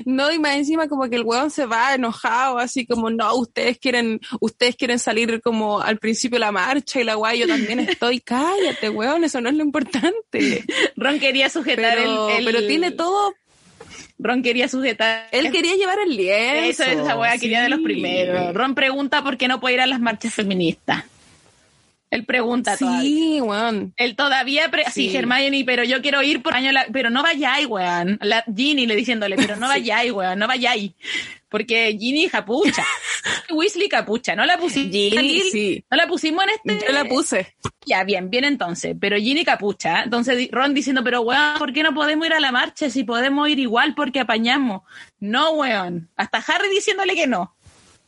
No, y más encima como que el weón se va enojado, así como, no, ustedes quieren, ustedes quieren salir como al principio de la marcha y la weá, yo también estoy, cállate, weón, eso no es lo importante. Ron quería sujetar el, Pero tiene todo Ron quería sujetar. Él quería llevar el lienzo. Eso, esa weá quería de los primeros. Ron pregunta por qué no puede ir a las marchas feministas. Él pregunta sí, weón. Él todavía, sí. Hermione, pero yo quiero ir por año, pero no vayáis, weón. La Ginny le diciéndole, pero no vayáis, weón, no vayáis. Porque Ginny capucha. Weasley capucha, no la pusimos. Ginny, sí. No la pusimos en este. Yo la puse. Ya, bien, bien entonces. Pero Ginny capucha. Entonces Ron diciendo, pero weón, ¿por qué no podemos ir a la marcha si podemos ir igual porque apañamos? No, weón. Hasta Harry diciéndole que no.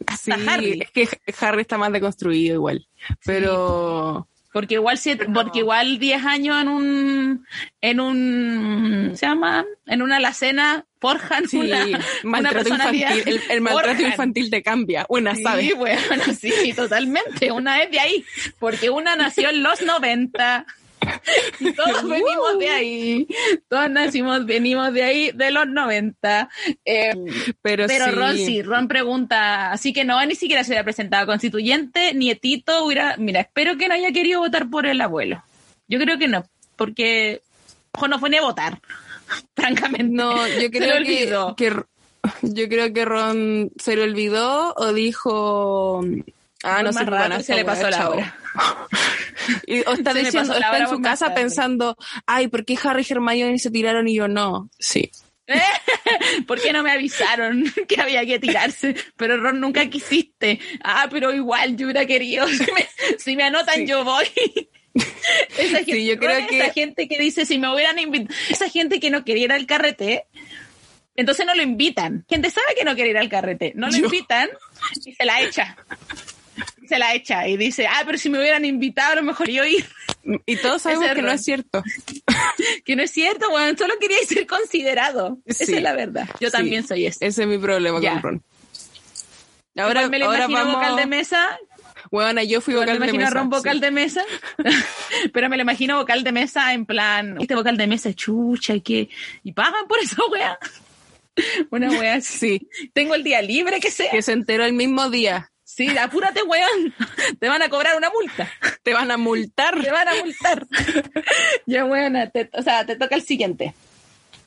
Hasta Harry. Es que Harry está más deconstruido igual. Pero. Porque igual siete, porque igual 10 años en un en un se llama en una alacena forjan sí, maltrato infantil, el, maltrato infantil te cambia, una sí, ¿sabes? bueno, sí, totalmente, una es de ahí, porque una nació en los 90 todos venimos de ahí, todos nacimos, venimos de ahí, de los 90. Eh, pero pero Ron sí, Ron pregunta, así que no, ni siquiera se había presentado constituyente, nietito hubiera, mira, espero que no haya querido votar por el abuelo. Yo creo que no, porque ojo, no fue ni a votar, francamente. No, yo creo que, que, yo creo que Ron se lo olvidó o dijo Ah, no sé, bueno, se le pasó la hora. y, o está, diciendo, está en su casa pensando, ay, ¿por qué Harry y Hermione se tiraron y yo no? Sí. ¿Por qué no me avisaron que había que tirarse? Pero Ron nunca quisiste. Ah, pero igual yo hubiera querido. Si me, anotan, yo voy. Esa gente, sí, yo creo que... esa gente que dice si me hubieran invitado, esa gente que no quería ir al carrete, entonces no lo invitan. Gente sabe que no quiere ir al carrete, no lo invitan y se la echa se la echa y dice, ah, pero si me hubieran invitado, a lo mejor yo ir. Y todos sabemos que no es cierto. que no es cierto, bueno, solo quería ser considerado. Esa es la verdad. Yo también soy ese. Ese es mi problema con Ron. Ahora, me lo ahora imagino vamos... vocal de mesa. Bueno, yo fui vocal de mesa. Me imagino Ron vocal de mesa, pero me lo imagino vocal de mesa en plan, este vocal de mesa chucha y que, y pagan por eso, wea. Una wea sí. Tengo el día libre que sea. Que se enteró el mismo día. Sí, apúrate, weón. Te van a cobrar una multa. Te van a multar. Te van a multar. ya, weón, o sea, te toca el siguiente.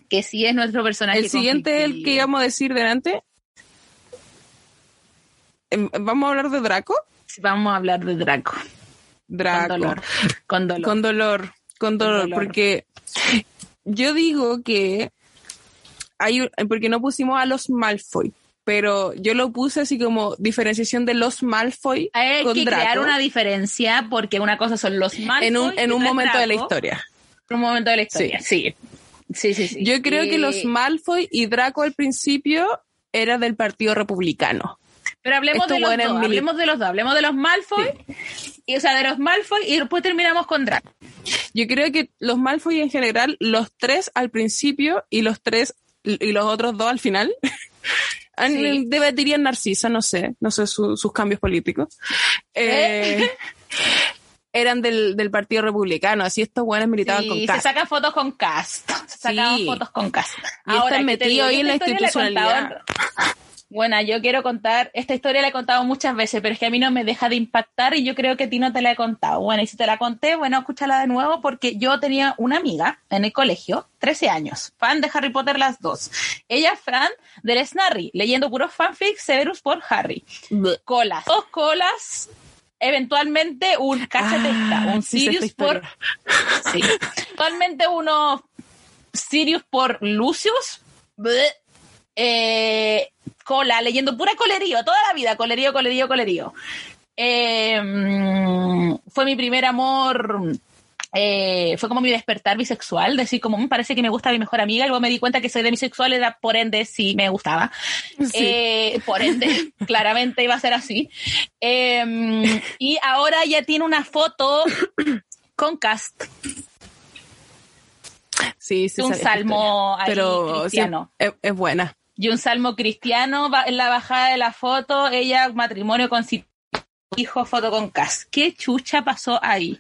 Que sí es nuestro personaje. El siguiente es el que íbamos a decir delante. Em, ¿Vamos a hablar de Draco? vamos a hablar de Draco. Draco. Con dolor. Con dolor. Con dolor. Con dolor. Porque yo digo que hay, porque no pusimos a los Malfoy pero yo lo puse así como diferenciación de los Malfoy Hay que crear una diferencia porque una cosa son los Malfoy en un, en un momento de la historia. En un momento de la historia, sí. Sí, sí, sí. Yo creo que los Malfoy y Draco al principio era del Partido Republicano. Pero hablemos de los dos, hablemos de los dos, hablemos de los Malfoy, y, o sea, de los Malfoy y después terminamos con Draco. Yo creo que los Malfoy en general, los tres al principio y los tres y los otros dos al final, sí. debatirían Narcisa, no sé, no sé sus cambios políticos. Eh, eran del, del, Partido Republicano, así estos buenos militaban con Cast. se sacan fotos con Cast. Se sacan fotos con Cast. Y Ahora, están metidos ahí en la institucionalidad. Bueno, yo quiero contar, esta historia la he contado muchas veces, pero es que a mí no me deja de impactar y yo creo que a ti no te la he contado. Bueno, y si te la conté, bueno, escúchala de nuevo porque yo tenía una amiga en el colegio, 13 años, fan de Harry Potter las dos. Ella fan del Snarry, leyendo puros fanfics Severus por Harry. Colas, dos colas, eventualmente un cachetesta, ah, un Sirius por... Sí. Actualmente uno Sirius por Lucius. Eh, cola, leyendo pura colerío, toda la vida, colerío, colerío, colerío. Eh, fue mi primer amor, eh, fue como mi despertar bisexual, decir como me mm, parece que me gusta mi mejor amiga, luego me di cuenta que soy demisexual, era por ende sí me gustaba. Eh, por ende, claramente iba a ser así. y ahora ya tiene una foto con cast. Sí, sí. Un salmo ahí pero cristiano. es, buena y un salmo cristiano en la bajada de la foto, ella matrimonio con su hijo, foto con Cas. ¿Qué chucha pasó ahí?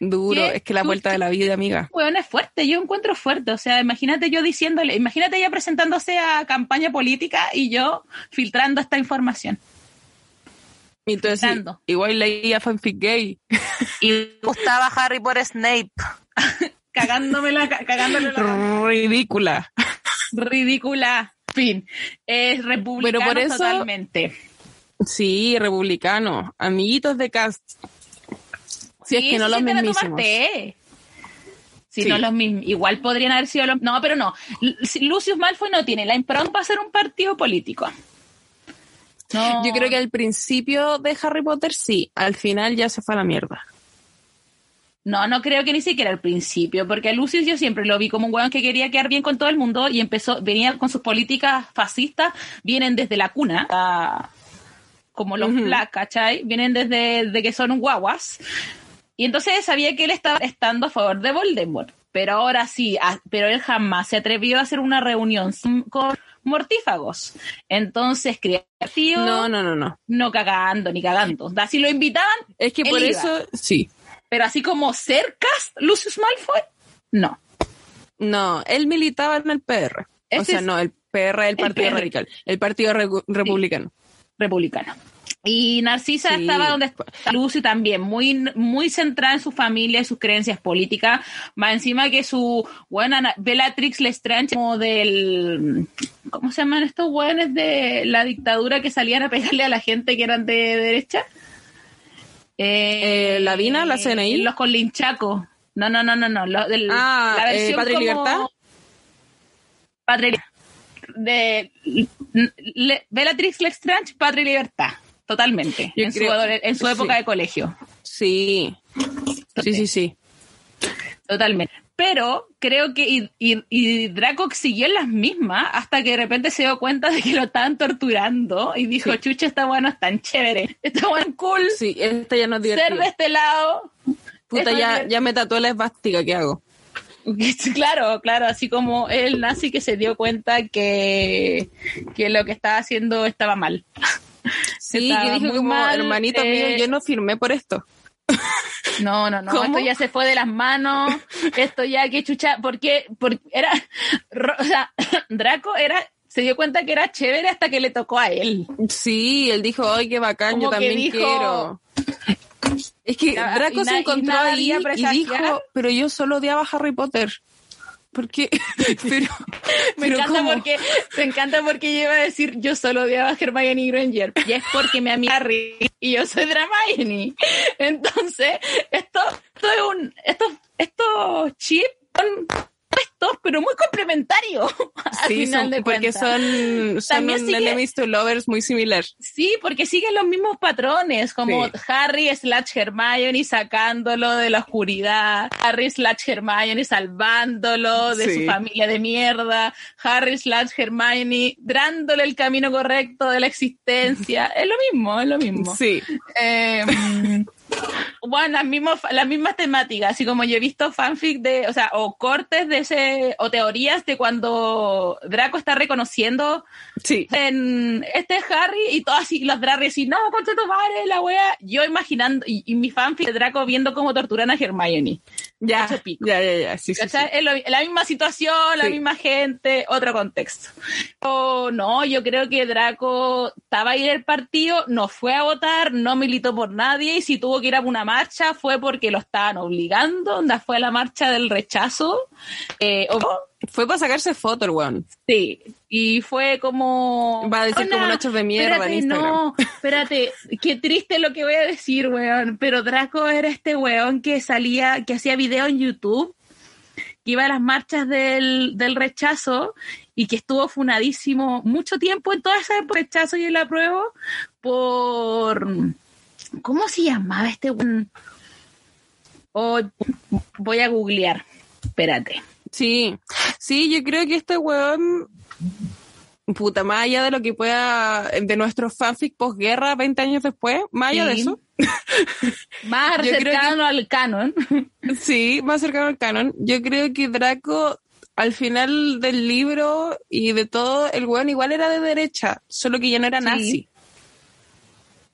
Duro, es que la vuelta de la vida, amiga. Bueno, es fuerte, yo encuentro fuerte. O sea, imagínate yo diciéndole, imagínate ella presentándose a campaña política y yo filtrando esta información. Y entonces, igual leía fanfic gay. Y gustaba Harry por Snape. cagándome la, cagándole la... Ridícula ridícula. Fin. Es republicano por eso, totalmente. Sí, republicano. Amiguitos de cast. Si es que no los mismísimos. Si no los mismos. Igual podrían haber sido los. No, pero no. Lucius Malfoy no tiene la impronta para ser un partido político. Yo creo que al principio de Harry Potter sí, al final ya se fue a la mierda. No, no creo que ni siquiera al principio, porque a Lucius yo siempre lo vi como un weón que quería quedar bien con todo el mundo y empezó, venía con sus políticas fascistas, vienen desde la cuna, como los Black, ¿cachai? Vienen desde que son guaguas. Y entonces sabía que él estaba estando a favor de Voldemort. Pero ahora sí, pero él jamás se atrevió a hacer una reunión con mortífagos. Entonces, creativo. No, no, no, no. No cagando, ni cagando. Si lo invitaban. Es que por eso, sí. Pero así como cercas Lucius Malfoy, no. No, él militaba en el PR. o sea, no, el PR el Partido Radical, el Partido Republicano. Republicano. Y Narcisa estaba donde está Lucy también, muy, muy centrada en su familia y sus creencias políticas. Más encima que su buena Bellatrix Lestrange, como del. ¿Cómo se llaman estos buenos de la dictadura que salían a pegarle a la gente que eran de derecha? Eh, ¿La DINA, la CNI? Los con Linchaco. No, no, no, no, no. ah, la eh, versión Patria y Libertad. Patria de Bellatrix Lestrange, Patria y Libertad. Totalmente. en, su, en, su, época de colegio. Sí. Sí, sí, sí. Totalmente pero creo que y, Draco siguió en las mismas hasta que de repente se dio cuenta de que lo estaban torturando y dijo, chucha, está bueno, es tan chévere, está bueno, cool. Sí, esta ya no es Ser de este lado. Puta, ya, ya me tatué la esvástica, ¿qué hago? Claro, claro, así como el nazi que se dio cuenta que, que lo que estaba haciendo estaba mal. Sí, que dijo como, hermanito mío, yo no firmé por esto. No, no, no, esto ya se fue de las manos, esto ya que chucha, porque, porque era, o sea, Draco era, se dio cuenta que era chévere hasta que le tocó a él. Sí, él dijo, ay, qué bacán, yo también quiero. Es que Draco se encontró ahí y dijo, pero yo solo odiaba a Harry Potter. Porque, pero, me encanta porque, me encanta porque yo iba a decir, yo solo odiaba a Hermione Granger, y es porque me amiga Harry, y yo soy Hermione. Entonces, esto, esto es un, estos, estos chips son opuestos, pero muy complementarios. Sí, son, porque son, son un enemies to lovers muy similar. Sí, porque siguen los mismos patrones, como Harry slash Hermione sacándolo de la oscuridad, Harry slash Hermione salvándolo de su familia de mierda, Harry slash Hermione dándole el camino correcto de la existencia. es lo mismo, es lo mismo. Sí. Eh, bueno, las mismas, las mismas temáticas, así como yo he visto fanfic de, o sea, o cortes de ese, o teorías de cuando Draco está reconociendo sí. en este es Harry y todas así, los Drarry así, no, concha tu madre, la wea, yo imaginando, y, mi fanfic de Draco viendo cómo torturan a Hermione. Ya, ya, ya, ya, sí, sí, Es la misma situación, la misma gente, otro contexto. O no, yo creo que Draco estaba ahí en el partido, no fue a votar, no militó por nadie, y si tuvo que ir a una marcha fue porque lo estaban obligando, donde fue la marcha del rechazo. Eh, fue para sacarse fotos, weón. Sí, y fue como... Va a decir como noches de mierda en Instagram. No, espérate, qué triste lo que voy a decir, weón. Pero Draco era este weón que salía, que hacía video en YouTube, que iba a las marchas del, del rechazo y que estuvo funadísimo mucho tiempo en toda esa rechazo y en la prueba por ¿Cómo se llamaba este oh, voy a googlear. Espérate. Sí, sí, yo creo que este weón, puta, más allá de lo que pueda, de nuestro fanfic posguerra 20 años después, más allá de eso. más cercano al canon. sí, más cercano al canon. Yo creo que Draco, al final del libro y de todo, el weón igual era de derecha, solo que ya no era nazi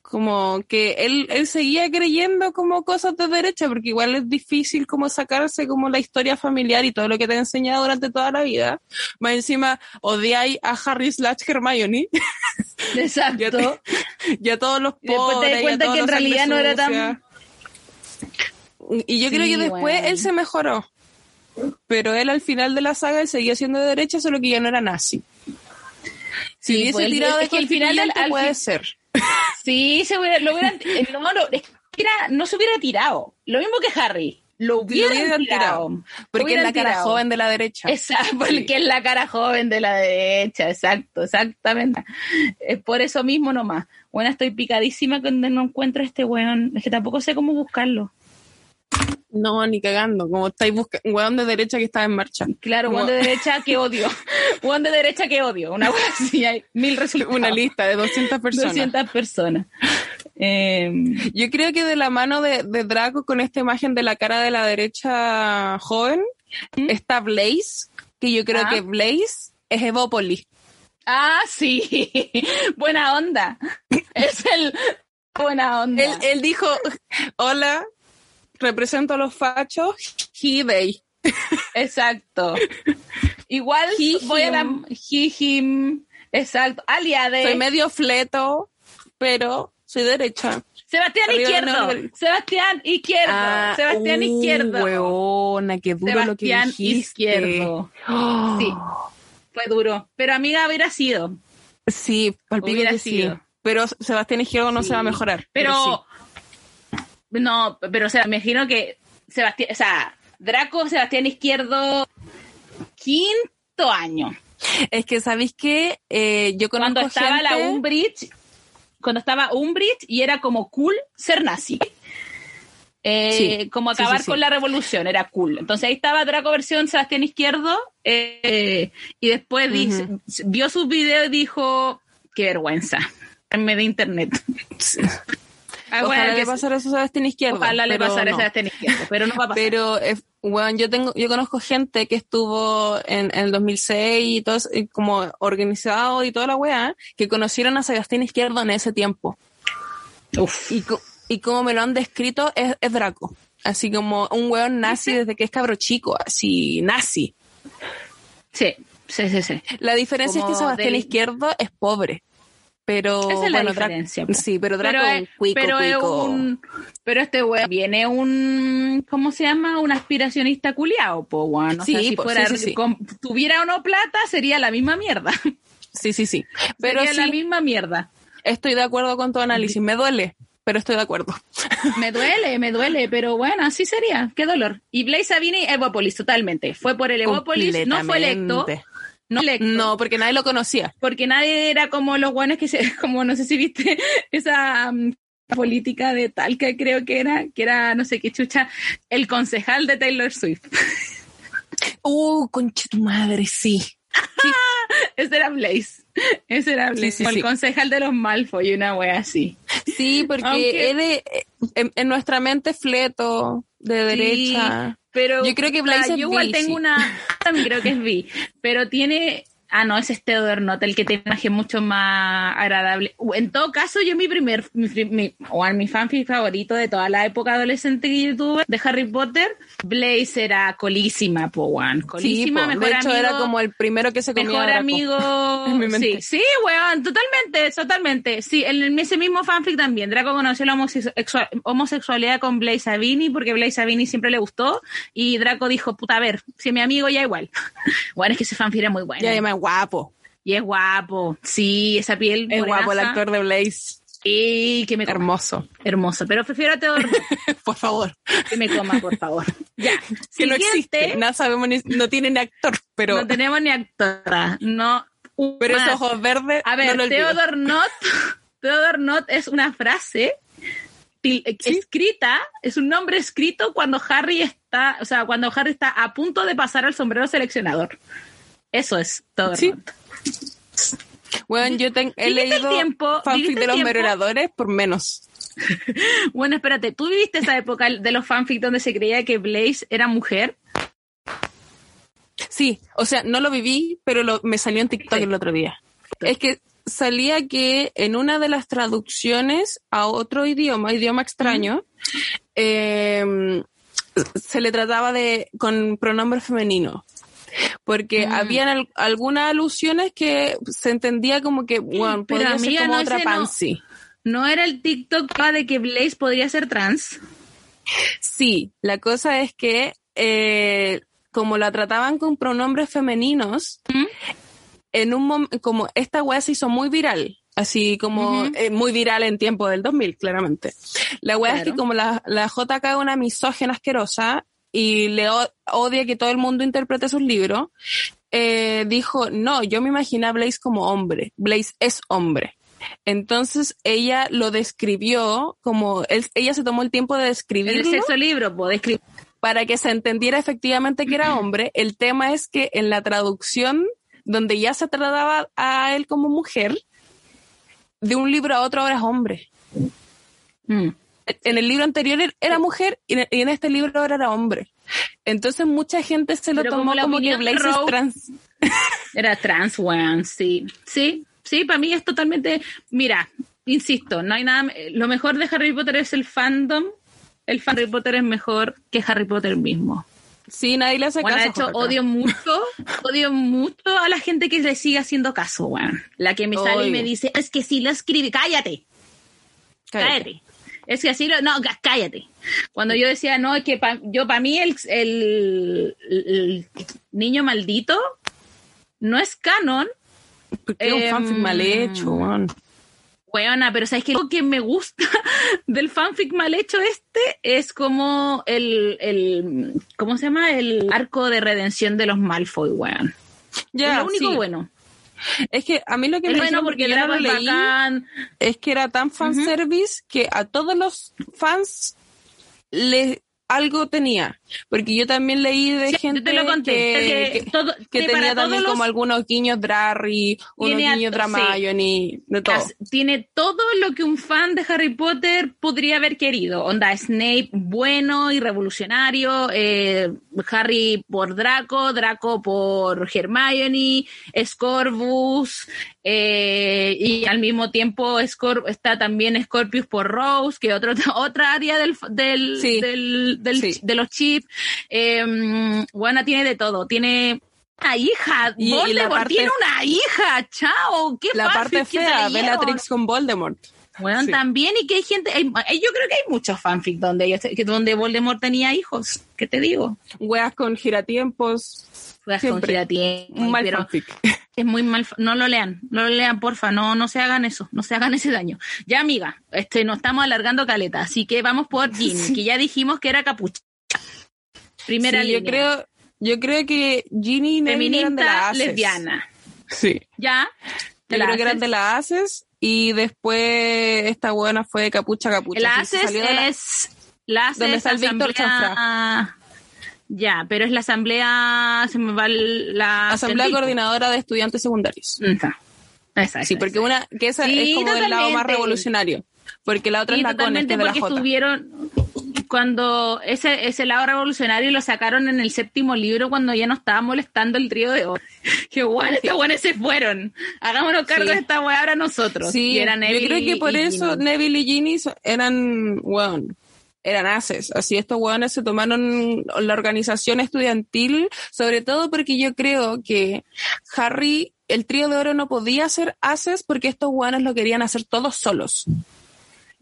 como que él, él seguía creyendo como cosas de derecha, porque igual es difícil como sacarse como la historia familiar y todo lo que te ha enseñado durante toda la vida. Más encima, odiáis a Harry slash Hermione. Exacto. ya, todos los pobres. Después te das cuenta que en realidad no era tan... Y yo creo que después él se mejoró. Pero él al final de la saga él seguía siendo de derecha, solo que ya no era nazi. Si hubiese pues, tirado de que el final del, puede ser. Sí, se hubiera, lo hubieran, eh, no, no se hubiera tirado. Lo mismo que Harry. Lo hubieran, tirado. Porque es la cara joven de la derecha. Exacto, porque es la cara joven de la derecha, exacto, exactamente. Es por eso mismo nomás. Bueno, estoy picadísima cuando no encuentro este weón. Es que tampoco sé cómo buscarlo. No, ni cagando, como estáis buscando, weón de derecha que está en marcha. Claro, weón de derecha que odio. weón de derecha que odio. Una así hay mil resultados. Una lista de 200 personas. 200 personas. Em, Yo creo que de la mano de, Draco con esta imagen de la cara de la derecha joven, ¿Mm? está Blaze, que yo creo ah. que Blaze es Evópolis. Ah, sí. Buena onda. es el buena onda. Él, él dijo, hola, represento a los fachos, he, they. Exacto. Igual voy a la, he, him, exacto, aliade. Soy medio fleto, pero soy derecha. Sebastián Izquierdo. Sebastián Izquierdo. Ah, Sebastián uh, Izquierdo. Hueona, qué duro lo que. Izquierdo. Sí. Fue duro. Pero amiga hubiera sido. Sí, hubiera que sido. Pero Sebastián Izquierdo no se va a mejorar. pero no, pero o sea, me imagino que Sebastián, o sea, Draco, Sebastián Izquierdo, quinto año. Es que, ¿sabéis que eh, yo conozco Cuando estaba la Umbridge, cuando estaba Umbridge y era como cool ser nazi. Eh, como acabar con la revolución, era cool. Entonces ahí estaba Draco versión Sebastián Izquierdo eh, y después vio sus videos y dijo, qué vergüenza, en medio de internet. Ah, Ojalá le pasara eso a Sebastián Izquierdo. Ojalá le pasara a Sebastián Izquierdo, pero no va a pasar. Pero, bueno, yo tengo, yo conozco gente que estuvo en, el 2006 y todo, como organizado y toda la weá, que conocieron a Sebastián Izquierdo en ese tiempo. Uf. Y, y como me lo han descrito, es, es Draco. Así como un weón nazi desde que es cabro chico, así, nazi. Sí, sí, sí, sí. La diferencia es que Sebastián Izquierdo es pobre. Pero Esa es la diferencia. sí, pero Draco pero, es, un pero este weón viene un ¿cómo se llama? un aspiracionista culiao, po weón. O sea, si fuera tuviera o no plata sería la misma mierda. Sí, sí, sí. Pero sería la misma mierda. Estoy de acuerdo con tu análisis, me duele. pero estoy de acuerdo. Me duele, me duele, pero bueno, así sería. Qué dolor. Y Blaze Sabini, Evopolis, totalmente. Fue por el Evopolis, no fue electo. No, no, porque nadie lo conocía. Porque nadie era como los buenos que se, como no sé si viste esa um, política de tal que creo que era, que era, no sé qué chucha, el concejal de Taylor Swift. Uh, concha tu madre, sí. Ese era Blaze. Ese era Blaze. el concejal de los Malfoy, una wea así. Sí, porque él en, nuestra mente fleto, de derecha. Pero yo creo que Blaze yo igual tengo una, también creo que es B, pero tiene Ah, no, es este Not, el que tiene una imagen mucho más agradable. En todo caso, yo mi primer, mi, o mi fanfic favorito de toda la época adolescente que yo tuve de Harry Potter, Blaze era colísima, po, one. Colísima, sí, mejor de hecho, era como el primero que se comía Mejor amigo. sí, sí, weón, totalmente, totalmente. Sí, en ese mismo fanfic también. Draco conoció la homosexualidad con Blaze Sabini porque Blaze Sabini siempre le gustó y Draco dijo, puta, a ver, si mi amigo ya igual. bueno, es que ese fanfic era muy bueno. Ya, guapo. Y es guapo. Sí, esa piel. Es guapo el actor de Blaze. Y que me Hermoso. Hermoso. Pero prefiero a Teodoro. por favor. Que me coma, por favor. Ya. Que no existe. No sabemos ni, no tiene ni actor, pero. No tenemos ni actora. No. Pero esos ojos verdes. A ver, no Theodore Not. Theodore Not es una frase escrita, es un nombre escrito cuando Harry está, o sea, cuando Harry está a punto de pasar al sombrero seleccionador. Eso es todo. Sí. Bueno, yo he leído tiempo, fanfic de los merodeadores por menos. bueno, espérate, ¿tú viviste esa época de los fanfics donde se creía que Blaze era mujer? Sí, o sea, no lo viví, pero me salió en TikTok el otro día. Es que salía que en una de las traducciones a otro idioma, idioma extraño, em, se le trataba de con pronombre femenino porque mm. habían algunas alusiones que se entendía como que, bueno, podría ser como otra pansy. No, era el TikTok de que Blaze podría ser trans? Sí, la cosa es que eh, como la trataban con pronombres femeninos, ¿Mm? en un como esta weá se hizo muy viral, así como eh, muy viral en tiempo del 2000, claramente. La weá es que como la, la JK es una misógena asquerosa, y le odia que todo el mundo interprete sus libros, eh, dijo, no, yo me imaginé a Blaze como hombre, Blaze es hombre. Entonces ella lo describió como, ella se tomó el tiempo de describirlo. El sexo libro. Para que se entendiera efectivamente que era hombre. El tema es que en la traducción, donde ya se trataba a él como mujer, de un libro a otro ahora es hombre. Mm en el libro anterior era mujer y en este libro ahora era hombre. Entonces mucha gente se lo tomó como, que Blaze es trans. Era trans, weón, sí. Sí, sí, para mí es totalmente... Mira, insisto, no hay nada... Lo mejor de Harry Potter es el fandom. El fan de Harry Potter es mejor que Harry Potter mismo. Sí, nadie le hace bueno, caso. De hecho, odio mucho, odio mucho a la gente que le sigue haciendo caso, weón. La que me sale y me dice, es que si lo escribe, cállate. Cállate. Es que así, lo, no, cállate. Cuando yo decía, no, es que yo para mí el, el, niño maldito no es canon. Porque es un fanfic mal em, hecho, weón. Weona, pero sabes que lo que me gusta del fanfic mal hecho este es como el, el ¿cómo se llama? El arco de redención de los Malfoy, weón. Ya, es lo único bueno. Es que a mí lo que me bueno porque era leí es que era tan fanservice que a todos los fans les algo tenía, porque yo también leí de gente que, tenía también como algunos guiños Drarry, unos guiños Dramayon de todo. Tiene todo lo que un fan de Harry Potter podría haber querido. Onda, Snape bueno y revolucionario, eh, Harry por Draco, Draco por Hermione, Scorbus, eh, y al mismo tiempo está también Scorpius por Rose, que otro, otra área del, del, del, de los chips. Eh, tiene de todo. Tiene una hija. Y, Voldemort tiene una hija. Chao. ¿Qué La parte fea, Bellatrix con Voldemort. Bueno, también, y que hay gente, yo creo que hay muchos fanfics donde, ellos, donde Voldemort tenía hijos, ¿qué te digo? Weas con giratiempos. Weas con giratiempos. Un mal fanfic. Es muy mal, no lo lean, no lo lean, porfa, no, no se hagan eso, no se hagan ese daño. Ya, amiga, este, nos estamos alargando caleta, así que vamos por Ginny, que ya dijimos que era capucha. Primera línea. Yo creo, yo creo que Ginny y Feminista, lesbiana. Sí. Ya. Yo creo que eran de la ACES y después esta buena fue Capucha Capucha. La ACES es... La ACES ¿Dónde está el Víctor Ya, pero es la asamblea, se me va la... Asamblea Coordinadora de Estudiantes Secundarios. Esa, sí, porque una, que esa es como del lado más revolucionario. Porque la otra es la CONE, de la J. estuvieron, cuando ese, ese lado revolucionario lo sacaron en el séptimo libro cuando ya no estaba molestando el trío de oro. Qué bueno, estos buenos se fueron. Hagámonos cargo de esta weá ahora nosotros. Sí, yo creo que por eso Neville y Ginny eran, bueno, eran haces. Así estos hueones se tomaron la organización estudiantil, sobre todo porque yo creo que Harry, el trío de oro no podía ser haces porque estos hueones lo querían hacer todos solos.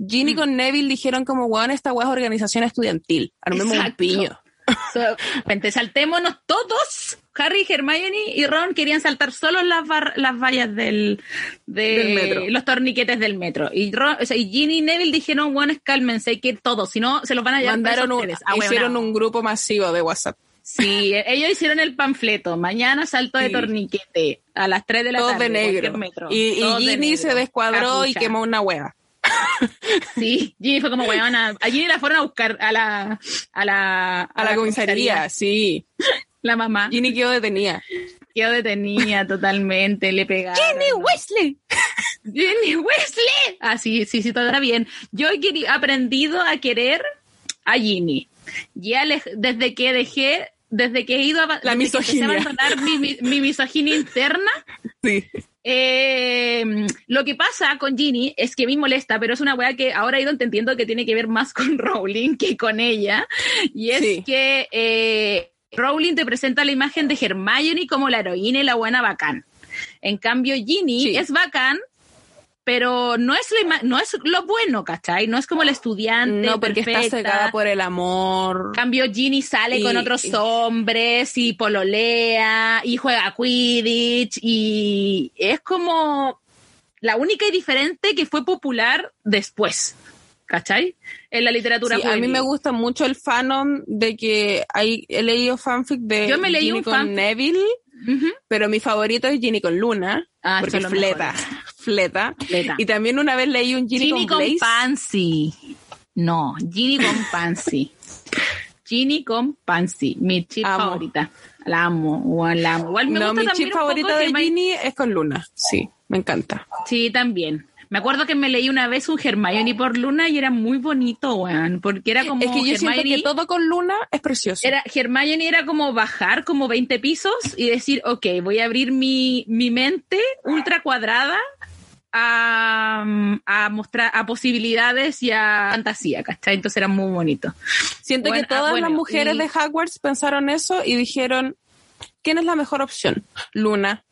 Ginny mm. con Neville dijeron como, weón, esta weá es organización estudiantil. Armemos un piño. saltémonos todos. Harry, Hermione y Ron querían saltar solo las, las vallas del, de metro. los torniquetes del metro. Y, Ron, y Ginny y Neville dijeron, bueno, cálmense, que todos, si no, se los van a llevar Mandaron un, ah, Hicieron un grupo masivo de WhatsApp. Sí, ellos hicieron el panfleto. Mañana salto de torniquete a las 3 de la tarde. de negro. Y, Ginny se descuadró y quemó una hueá. Sí, Ginny fue como weona. A Ginny la fueron a buscar a la a la, a, la, comisaría, sí. La mamá. Ginny quedó detenida. Quedó detenida totalmente, le pegaron. ¡Ginny Wesley! ¡Ginny Wesley! Ah, sí, sí, sí, todo era bien. Yo he aprendido a querer a Ginny. Ya desde que dejé desde que he ido a, la misoginia. abandonar mi, mi, mi, misoginia interna, sí. Eh, lo que pasa con Ginny es que me molesta, pero es una weá que ahora he ido entendiendo que tiene que ver más con Rowling que con ella. Y es que eh, Rowling te presenta la imagen de Hermione como la heroína y la buena bacán. En cambio, Ginny es bacán, pero no es, lo, no es lo bueno, ¿cachai? No es como el estudiante. No, porque está cegada por el amor. cambio, Ginny sale con otros hombres y pololea y juega Quidditch y es como la única y diferente que fue popular después. ¿Cachai? En la literatura sí, A mí me gusta mucho el fanon de que hay, he leído fanfic de Yo me leí Ginny un con Neville, pero mi favorito es Ginny con Luna, ah, porque es fleta fleta. Y también una vez leí un Ginny, Ginny con, Pansy. No, Ginny con Pansy. Ginny con Pansy, mi chip favorita. La amo, la amo. Igual me no, mi chip favorita de Ginny es con Luna. Sí, me encanta. Sí, también. Me acuerdo que me leí una vez un Hermione por Luna y era muy bonito, weón, porque era como Es que yo siento que todo con Luna es precioso. Era, Hermione era como bajar como 20 pisos y decir, ok, voy a abrir mi, mi mente ultra cuadrada a, mostrar a posibilidades y a fantasía, ¿cachai? Entonces era muy bonito. Siento que todas las mujeres de Hogwarts pensaron eso y dijeron, ¿quién es la mejor opción? Luna.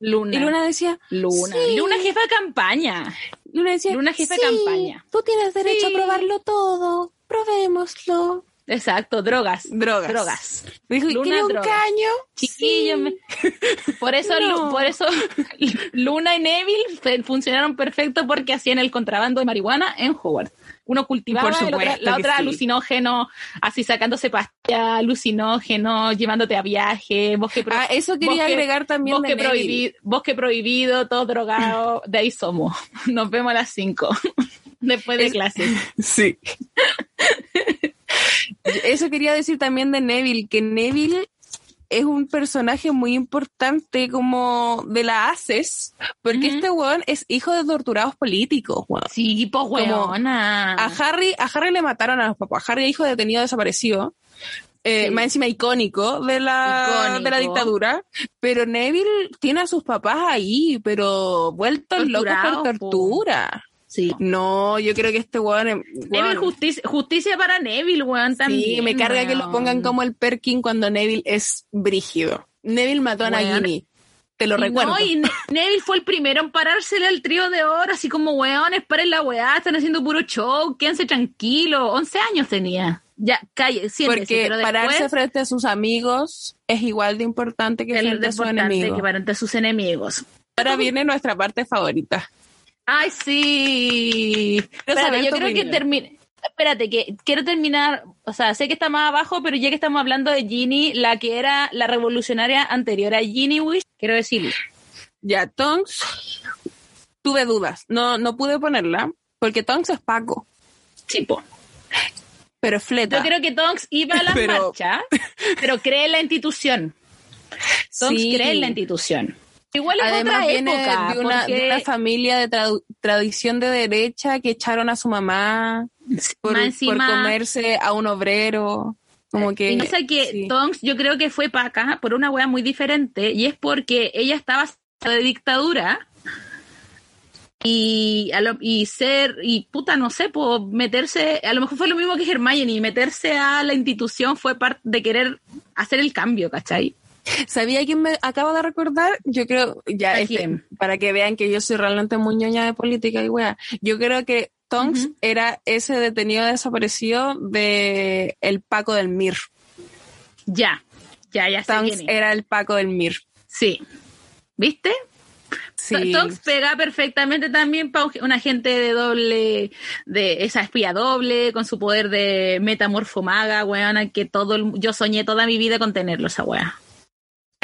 Luna. Y Luna decía, Luna. Luna jefa de campaña. Luna decía, Luna jefa de campaña. Tú tienes derecho a probarlo todo. Probémoslo. Exacto, drogas. Drogas. Drogas. Dijo, Luna, un caño? Chiquillo. Por eso, por eso Luna y Neville funcionaron perfecto porque hacían el contrabando de marihuana en Hogwarts. Uno cultivaba, la otra alucinógeno, así sacándose pastilla, alucinógeno, llevándote a viaje, bosque Ah, eso quería agregar también bosque, prohibido, bosque prohibido, todo drogado, de ahí somos. Nos vemos a las 5, después de clase. Sí. Eso quería decir también de Neville, que Neville es un personaje muy importante como de la ACES, porque este weón es hijo de torturados políticos, weón. Sí, pues weón. A Harry, a Harry le mataron a los papás. Harry es hijo detenido desaparecido. Eh, Más encima icónico de la, de la dictadura. Pero Neville tiene a sus papás ahí, pero vueltos locos por tortura. Sí. No, yo creo que este weón. Neville justicia, justicia para Neville, weón, también. Sí, me carga que lo pongan como el Perkin cuando Neville es brígido. Neville mató a Nagini. Te lo recuerdo. No, y Neville fue el primero en parársele al trío de oro, así como, weón, esperen la weá, están haciendo puro show, quédense tranquilos. 11 años tenía. Ya, calle, siéntese, Porque pero después, pararse frente a sus amigos es igual de importante que frente a sus enemigos. que frente a sus enemigos. Ahora viene nuestra parte favorita. Ay, sí. Quiero Espérate, yo creo que termine. Espérate, que quiero terminar, o sea, sé que está más abajo, pero ya que estamos hablando de Ginny, la que era la revolucionaria anterior a Ginny Wish, quiero decirle, Ya, Tonks, tuve dudas. No, no pude ponerla porque Tonks es Paco, tipo, pero es fleta. yo creo que Tonks iba a la Pero- marcha, pero cree en la institución. Tonks Sí. cree en la institución. Igual es Además otra viene época, de, una, porque de una familia de tradición de derecha que echaron a su mamá por, por comerse a un obrero. Como que, Y no sé que sí. Tonks yo creo que fue para acá por una wea muy diferente y es porque ella estaba de dictadura y, a lo- y ser, y puta, no sé, pues meterse, a lo mejor fue lo mismo que Hermione, meterse a la institución fue parte de querer hacer el cambio, ¿cachai? ¿Sabía quién me acabo de recordar? Yo creo, ya, ¿A este, para que vean que yo soy realmente muy ñoña de política y wea. Yo creo que Tonks era ese detenido desaparecido de el Paco del Mir. Ya, ya, ya Tonks era el Paco del Mir. Sí. ¿Viste? Sí. Tonks pega perfectamente también para una gente de doble, de esa espía doble, con su poder de metamorfomaga, weona, que todo el- yo soñé toda mi vida con tenerlo, esa wea.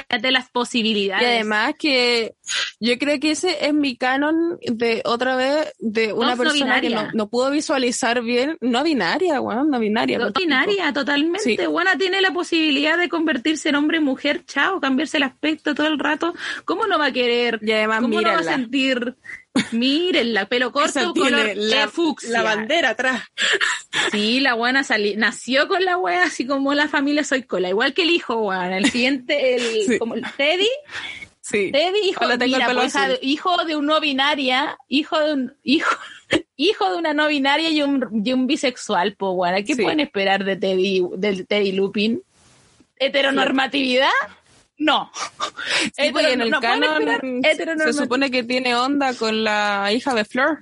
Fíjate las Y posibilidades. además que yo creo que ese es mi canon de otra vez de una no persona que no, no pudo visualizar bien, no binaria, weón, no binaria. No binaria, totalmente. Sí. Buena tiene la posibilidad de convertirse en hombre y mujer, chao, cambiarse el aspecto todo el rato. ¿Cómo no va a querer? Y además, ¿Cómo no va a sentir? Mírenla, pelo Esa corto, tiene color la, fucsia. la bandera atrás. Sí, la buena sali nació con la wea, así como la familia soy cola, igual que el hijo, weón. El siguiente, el, Sí. como el Teddy, Sí. Teddy, hijo, el mira, pues, de, hijo de un no binaria, hijo de un, hijo, hijo de una no binaria y un, y un bisexual, pues bueno, ¿qué Sí. pueden esperar de Teddy, del Teddy Lupin? ¿Heteronormatividad? No. Sí, pues, Hetero- en el no canon se supone que tiene onda con la hija de Fleur.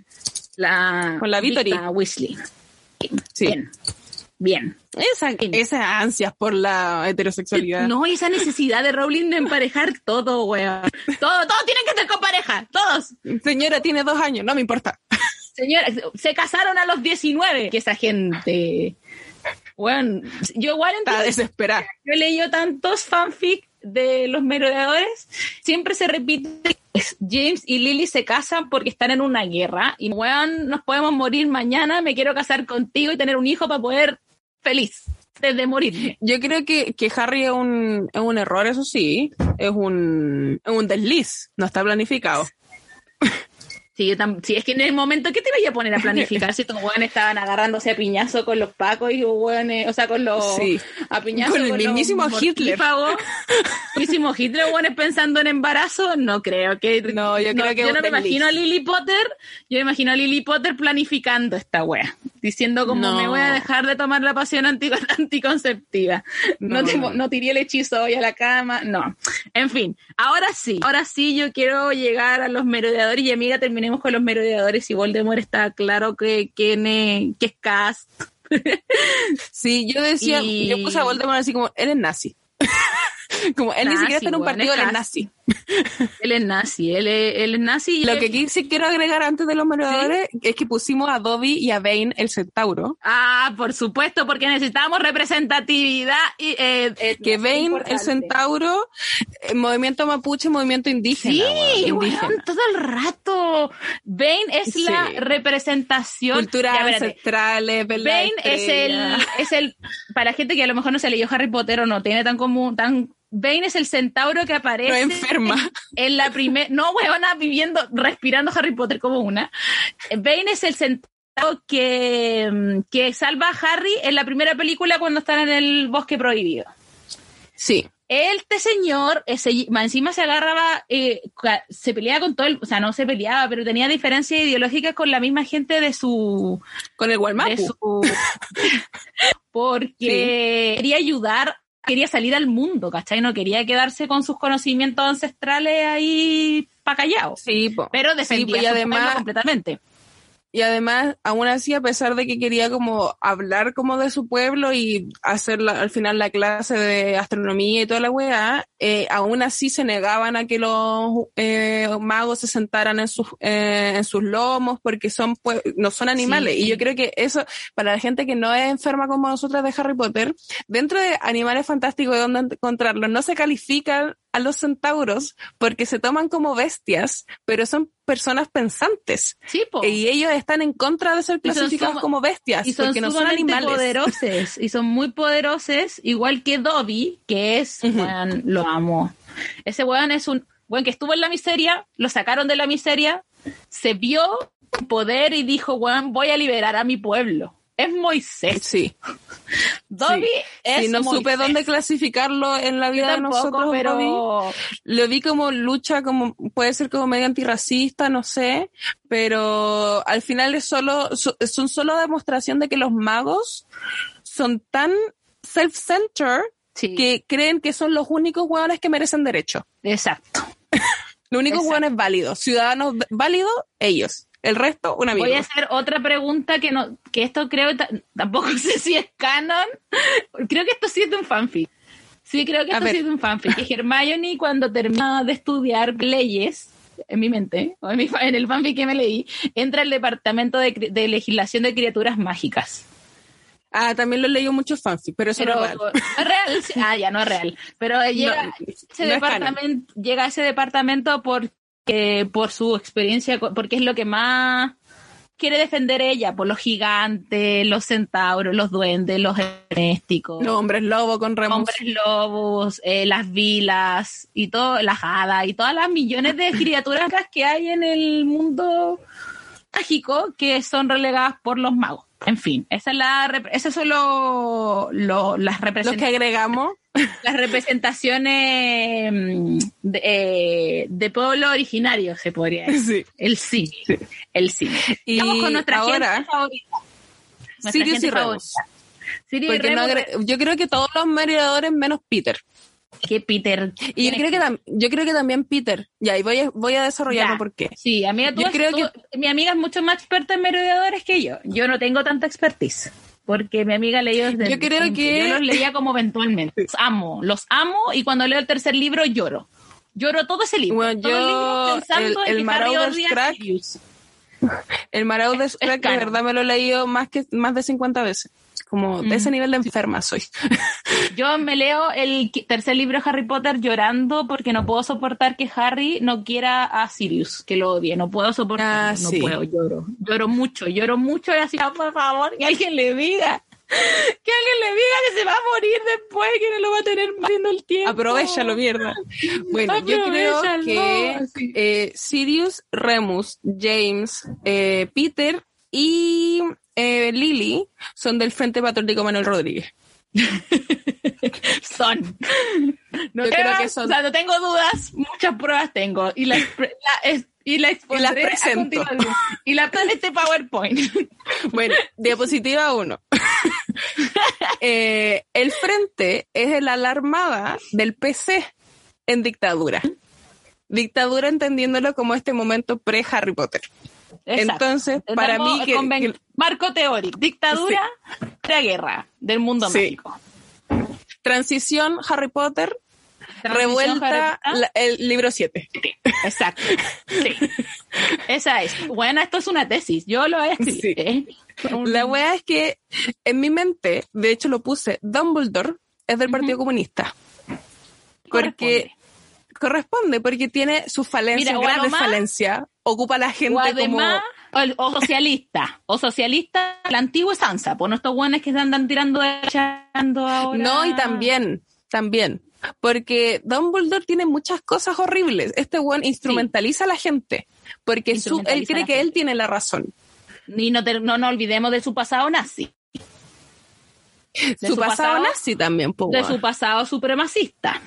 la, con la Victory. Victa Weasley. Sí. Bien. Bien. Esa, esas ansias por la heterosexualidad. No, y esa necesidad de Rowling de emparejar todo, weón. Todo, todos tienen que ser con pareja, todos. Señora, tiene dos años, no me importa. Señora, se casaron a los 19. Que esa gente. Bueno, yo igual Está entiendo. desesperada. Yo he leído tantos fanfic de los merodeadores. Siempre se repite. que James y Lily se casan porque están en una guerra. Y weón, nos podemos morir mañana. Me quiero casar contigo y tener un hijo para poder feliz desde morir. Yo creo que, que Harry es un, es un error, eso sí. Es un, es un desliz. No está planificado. Sí, yo tam- sí, es que en el momento que te iba a poner a planificar si estos weones estaban agarrándose a piñazo con los pacos y weones, o sea, con los Sí. a piñazo Con el los mismísimo Hitler. mortífagos. mismísimo Hitler, weones pensando en embarazo, no creo que No, yo creo que yo no me imagino a Lily Potter, yo me imagino a Lily Potter planificando esta wea, diciendo como No. me voy a dejar de tomar la pasión anti- anticonceptiva. No, No, te- no. no tiré el hechizo hoy a la cama, no. En fin, ahora sí, ahora sí yo quiero llegar a los merodeadores y amiga, con los merodeadores y Voldemort está claro que, quién es- que es Cast. Sí, yo decía, Y- yo puse a Voldemort así como, eres nazi. como, él ni Nazi, siquiera está en un partido, él es nazi. Él es nazi, él es, él es nazi. y Lo él- que aquí sí quiero agregar antes de los merodeadores es que pusimos a Dobby y a Bane el centauro. Ah, por supuesto, porque necesitamos representatividad y eh, eh, Que Bane, el centauro, eh, movimiento mapuche, movimiento indígena. Sí, indígena. todo el rato. Bane es Sí. la representación. Culturas ancestrales, Bane es el, es el, para gente que a lo mejor no se leyó Harry Potter o no tiene tan común, tan, Bane es el centauro que No aparece enferma. en la primera, no, weona, viviendo, respirando Harry Potter como una. Bane es el centauro que, mm, que salva a Harry en la primera película cuando están en el bosque prohibido. Sí. Este señor, ese, encima se agarraba, eh, se peleaba con todo el, o sea, no se peleaba, pero tenía diferencias ideológicas con la misma gente de su, Con el su porque quería ayudar quería salir al mundo, ¿cachai? No quería quedarse con sus conocimientos ancestrales ahí pa' callado. Sí, pero defendía y además, completamente. Y además, aún así, a pesar de que quería como hablar como de su pueblo y hacer al final la clase de astronomía y toda la weá, eh, aún así se negaban a que los eh, magos se sentaran en sus, eh, en sus lomos porque son pues, no son animales. Y yo creo que eso, para la gente que no es enferma como nosotras de Harry Potter, dentro de animales fantásticos de dónde encontrarlos, no se califican a los centauros porque se toman como bestias, pero son personas pensantes. Sí, Y ellos están en contra de ser clasificados como bestias y son porque no son animales. poderosos y son muy poderosos, igual que Dobby, que es, lo amo. Ese weón es un weón que estuvo en la miseria, lo sacaron de la miseria, se vio poder y dijo, weón, voy a liberar a mi pueblo es Moisés. Sí. Dobby es sí, no supe dónde clasificarlo en la vida de nosotros, pero lo vi como lucha, como puede ser como medio antirracista, no sé, pero al final es solo, son solo demostración de que los magos son tan self-centered que creen que son los únicos hueones que merecen derecho. Exacto. Los únicos hueones válidos, ciudadanos válidos, ellos. El resto, una Voy a hacer otra pregunta que no, que esto creo, tampoco sé si es canon. Creo que esto sí es de un fanfic. Sí, creo que esto sí es de un fanfic. Que Hermione, cuando termina de estudiar leyes, en mi mente, o en, el fanfic que me leí, entra al departamento de, legislación de criaturas mágicas. Ah, también lo leído muchos fanfic, pero eso no es real. es real. Ah, ya no es real. Pero llega, ese departamento, llega a ese departamento por que por su experiencia, porque es lo que más quiere defender ella, por los gigantes, los centauros, los duendes, los domésticos. Los hombres lobos con remos. Hombres lobos, eh, las vilas y todo, las hadas y todas las millones de criaturas que hay en el mundo mágico que son relegadas por los magos. En fin, esa es la, esas son lo, las representaciones. que agregamos. Las representaciones de, eh, de, pueblo originario, se podría decir. El sí. El sí. Y Estamos con nuestra ahora, gente favorita. Sirius y Remus. Sirius y Remus. yo creo que todos los merodeadores menos Peter que Peter. Y yo creo que, yo creo que también Peter. Ya, y voy a, voy a desarrollarlo por qué. Sí, amiga, tú, yo creo que... mi amiga es mucho más experta en merodeadores que yo. Yo no tengo tanta expertise. Porque mi amiga leyó desde. Yo creo que. Yo los leía como eventualmente. Los amo, los amo y cuando leo el tercer libro lloro. Lloro todo ese libro. Bueno, yo. pensando el, el Marauders Crack. El Marauders Crack, de verdad me lo he leído más, que, más de 50 veces. Como de ese nivel de enferma soy. Yo me leo el tercer libro de Harry Potter llorando porque no puedo soportar que Harry no quiera a Sirius, que lo odie. No puedo soportar. Ah, no puedo, lloro. Lloro mucho, lloro mucho y así, ah, por favor, que alguien le diga. Que alguien le diga que se va a morir después, que no lo va a tener viendo el tiempo. Aprovechalo, mierda. Bueno, yo creo que eh, Sirius, Remus, James, eh, Peter y eh, Lily son del Frente Patriótico Manuel Rodríguez. son. No Yo creo que son. O sea, no tengo dudas, muchas pruebas tengo. Y la, y la presento. y la en este PowerPoint. bueno, diapositiva 1. Eh, el frente es el alarmada del PC en dictadura. Dictadura entendiéndolo como este momento pre-Harry Potter. Entonces, para mí que, marco teórico, dictadura, guerra del mundo mágico. Transición Harry Potter, revuelta el libro 7. Exacto. Sí. Esa es. Bueno, esto es una tesis. Yo lo he escrito. ¿eh? La wea es que en mi mente, de hecho lo puse, Dumbledore es del Partido Comunista. Porque corresponde porque tiene sus falencias, graves falencias. Ocupa la gente como... O, socialista, o socialista, el antiguo Sansa, por nuestros guanes que se andan tirando echando ahora. No, y también, también. Porque Dumbledore tiene muchas cosas horribles. Este one instrumentaliza a la gente. Porque él cree que él tiene la razón. Y no, no nos olvidemos de su pasado nazi. De su, pasado, nazi también, De su pasado supremacista.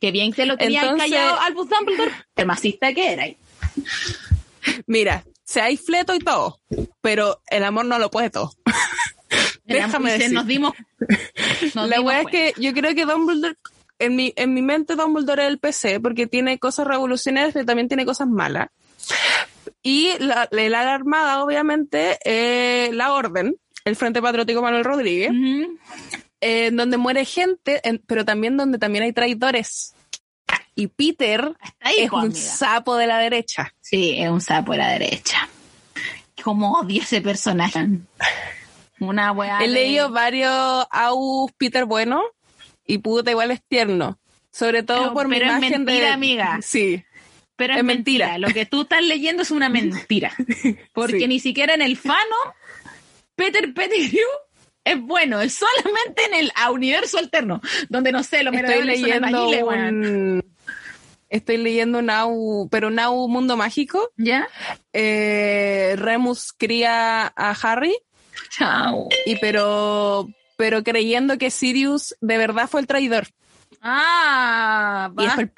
Que bien se lo tenía callado Albus Dumbledore, supremacista que era. Mira, se hay fleto y todo, pero el amor no lo puede todo. Déjame decir. Nos dimos. la weá es que yo creo que Dumbledore, en mi, en mi mente Dumbledore es el PC, porque tiene cosas revolucionarias, pero también tiene cosas malas. Y la, la, armada, obviamente, eh, la orden, el Frente Patriótico Manuel Rodríguez, eh, donde muere gente, pero también donde también hay traidores. Y Peter es un sapo de la derecha. Sí, es un sapo de la derecha. Como odia ese personaje. Una weá. He leído varios Aus Peter bueno y puta igual es tierno. Sobre todo por mi imagen es mentira, amiga. Sí. Pero es, mentira. Lo que tú estás leyendo es una mentira. Porque ni siquiera en el fano Peter Pettigrew es bueno, es solamente en el universo alterno, donde no sé, lo Estoy leyendo un... Estoy leyendo Now, pero Now Mundo Mágico. ¿Ya? Eh, Remus cría a Harry. Chao. Y pero, pero creyendo que Sirius de verdad fue el traidor. Ah, y es el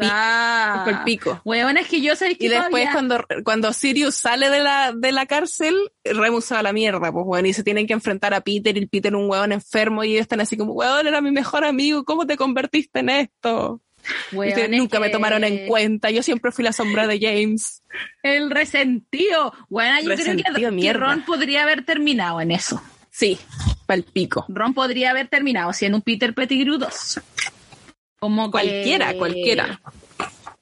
pico. Bueno, es que yo sé que Y después cuando, cuando Sirius sale de la, de la cárcel, Remus se va a la mierda, pues bueno, y se tienen que enfrentar a Peter y Peter un huevón enfermo y ellos están así como, huevón, era mi mejor amigo, ¿cómo te convertiste en esto? Ustedes nunca me tomaron en cuenta, yo siempre fui la sombra de James. El resentido. Bueno, yo creo que, Ron podría haber terminado en eso. Sí, el pico. Ron podría haber terminado siendo un Peter Pettigrew 2. Como cualquiera, cualquiera.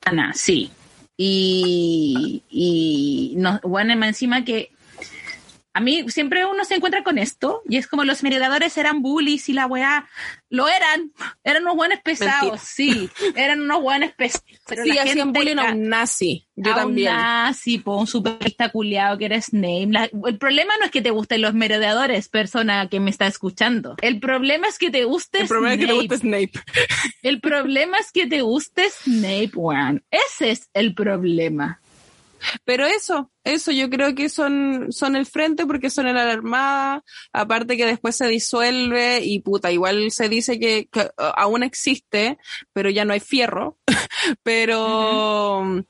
Ana, sí. Y, y no, bueno, encima que a mí siempre uno se encuentra con esto y es como los meredadores eran bullies y la weá lo eran, eran unos buenos pesados, sí, eran unos buenos pesados. Pero sí, hacían bullying a un nazi, yo a también. Un nazi, po, un superista culiado que era Snape. el problema no es que te gusten los merodeadores, persona que me está escuchando. El problema es que te guste El problema es que te guste Snape. El problema es que te guste Snape, weón. Ese es el problema. Pero eso, eso yo creo que son, son el frente porque son el armada, aparte que después se disuelve y puta, igual se dice que, aún existe, pero ya no hay fierro, pero,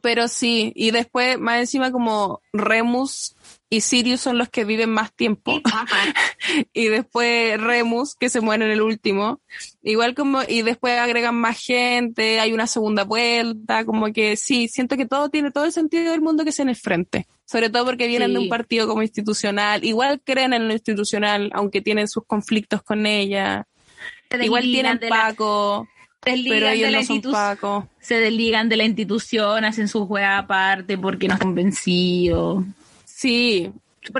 pero sí, y después más encima como Remus y Sirius son los que viven más tiempo. y después Remus, que se muere en el último. Igual como, y después agregan más gente, hay una segunda vuelta, como que sí, siento que todo tiene todo el sentido del mundo que sea en el frente. Sobre todo porque vienen de un partido como institucional. Igual creen en lo institucional, aunque tienen sus conflictos con ella. Igual tienen Paco. pero ellos no son Paco. Se desligan de la institución, hacen su juega aparte porque no están vencidos. Sí,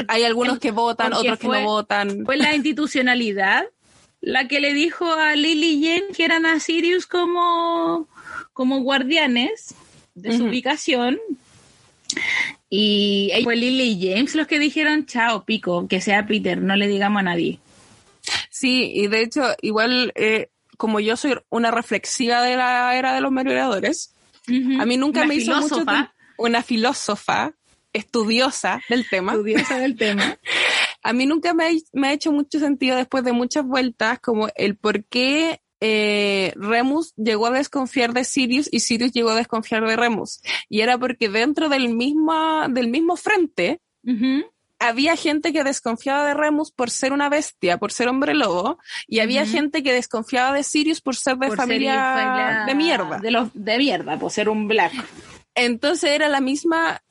hay algunos que votan, otros que no votan. Fue la institucionalidad la que le dijo a Lily Jane que eran a Sirius como, como guardianes de su ubicación. Y fue Lily y James los que dijeron, chao, pico, que sea Peter, no le digamos a nadie. Sí, y de hecho, igual, eh, como yo soy una reflexiva de la era de los merodeadores, a mí nunca me hizo mucho una filósofa estudiosa del tema. Estudiosa del tema. a mí nunca me ha, hecho mucho sentido después de muchas vueltas como el por qué eh, Remus llegó a desconfiar de Sirius y Sirius llegó a desconfiar de Remus. Y era porque dentro del mismo, del mismo frente había gente que desconfiaba de Remus por ser una bestia, por ser hombre lobo, y había gente que desconfiaba de Sirius por ser de familia, de mierda. De, los, de mierda, por ser un black. Entonces era la misma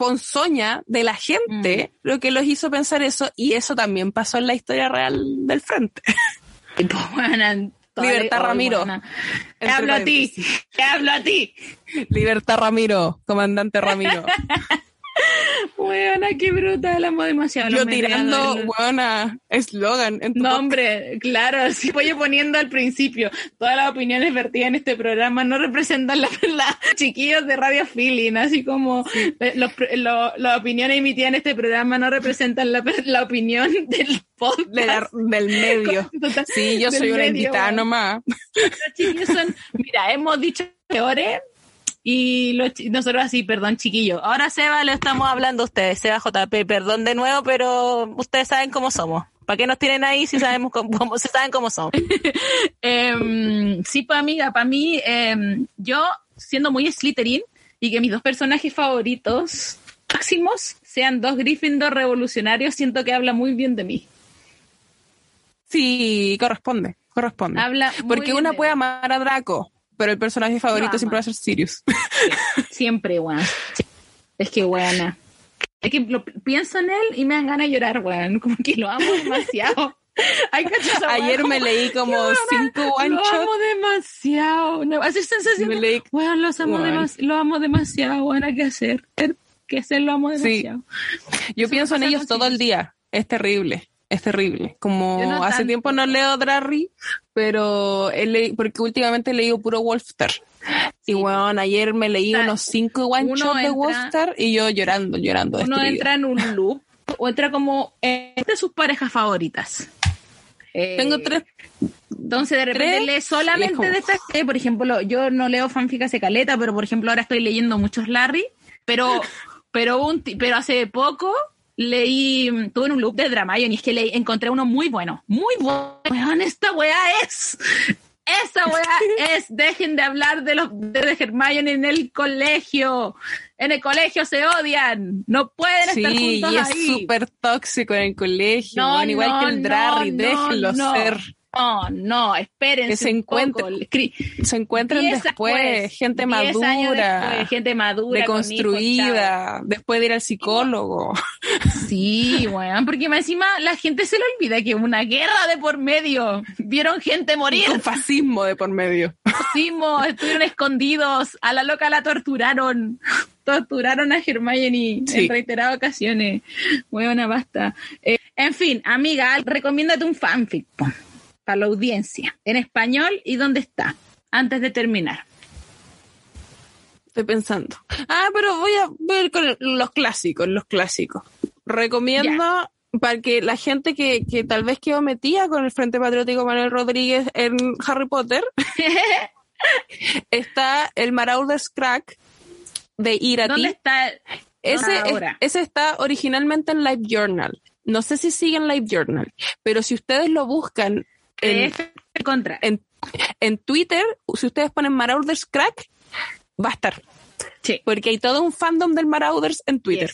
ponzoña de la gente mm. lo que los hizo pensar eso y eso también pasó en la historia real del frente. Libertad Ramiro. Te hablo a ti, te hablo a ti. Libertad Ramiro, comandante Ramiro. Buena, qué brutal, amo demasiado. Yo tirando, buena, eslogan. No, hombre, claro, sí voy poniendo al principio. Todas las opiniones vertidas en este programa no representan las la, chiquillos de Radio Feeling, así como las opiniones emitidas en este programa no representan la, opinión del podcast. del medio. sí, yo soy una invitada nomás. Los chiquillos son, mira, hemos dicho peores y nosotros así, perdón, chiquillo. Ahora Seba le estamos hablando a ustedes, Seba JP, perdón de nuevo, pero ustedes saben cómo somos. ¿Para qué nos tienen ahí si sabemos cómo, se saben cómo somos? Em, sí, pues amiga, para mí, em, yo siendo muy Slytherin y que mis dos personajes favoritos máximos sean dos Gryffindor revolucionarios, siento que habla muy bien de mí. Sí, corresponde, corresponde. Habla Porque una puede amar a Draco, pero el personaje favorito siempre va a ser Sirius. siempre, weón. Es que buena. Es que lo, pienso en él y me dan ganas de llorar, weón. Como que lo amo demasiado. Ayer me leí como cinco one Lo amo demasiado. No, así sensación. Me leí, bueno, los amo lo amo demasiado. Bueno, ¿qué hacer? ¿Qué hacer? Lo amo demasiado. Yo pienso en ellos todo el día. Es terrible. Es terrible. Como hace tiempo no leo Drarry, pero he porque últimamente he leído puro Wolfstar. Y bueno, ayer me leí unos cinco one de Wolfstar y yo llorando, llorando. Uno entra en un loop o entra como entre sus parejas favoritas. Tengo eh, tres. Entonces de repente lee solamente de estas, por ejemplo, yo no leo fanfic hace caleta, pero por ejemplo ahora estoy leyendo muchos Larry, pero, pero, un, pero hace poco leí, tuve un loop de drama y es que leí, encontré uno muy bueno, muy bueno. Esta weá es, esa weá es, dejen de hablar de los de Hermione en el colegio. En el colegio se odian, no pueden estar juntos y es súper tóxico en el colegio, no, igual que el Drarry, déjenlo ser. No, no, espérense. Que se, encuentren, se encuentran después, gente madura. gente madura. Deconstruida, después de ir al psicólogo. Sí, bueno, porque encima la gente se le olvida que una guerra de por medio. Vieron gente morir. Un fascismo de por medio. Fascismo, estuvieron escondidos. A la loca la torturaron. Torturaron a Hermione en reiteradas ocasiones. Bueno, basta. Eh, en fin, amiga, recomiéndate un fanfic para la audiencia en español y dónde está antes de terminar. Estoy pensando. Ah, pero voy a ver con los clásicos, los clásicos. Recomiendo para que la gente que, que tal vez quedó metida con el Frente Patriótico Manuel Rodríguez en Harry Potter, está el Marauder's Crack de Irati. ¿Dónde está? Ese, ese está originalmente en Live Journal. No sé si sigue en Live Journal, pero si ustedes lo buscan en, contra. En, en, Twitter, si ustedes ponen Marauders Crack, va a estar. Sí. Porque hay todo un fandom del Marauders en Twitter.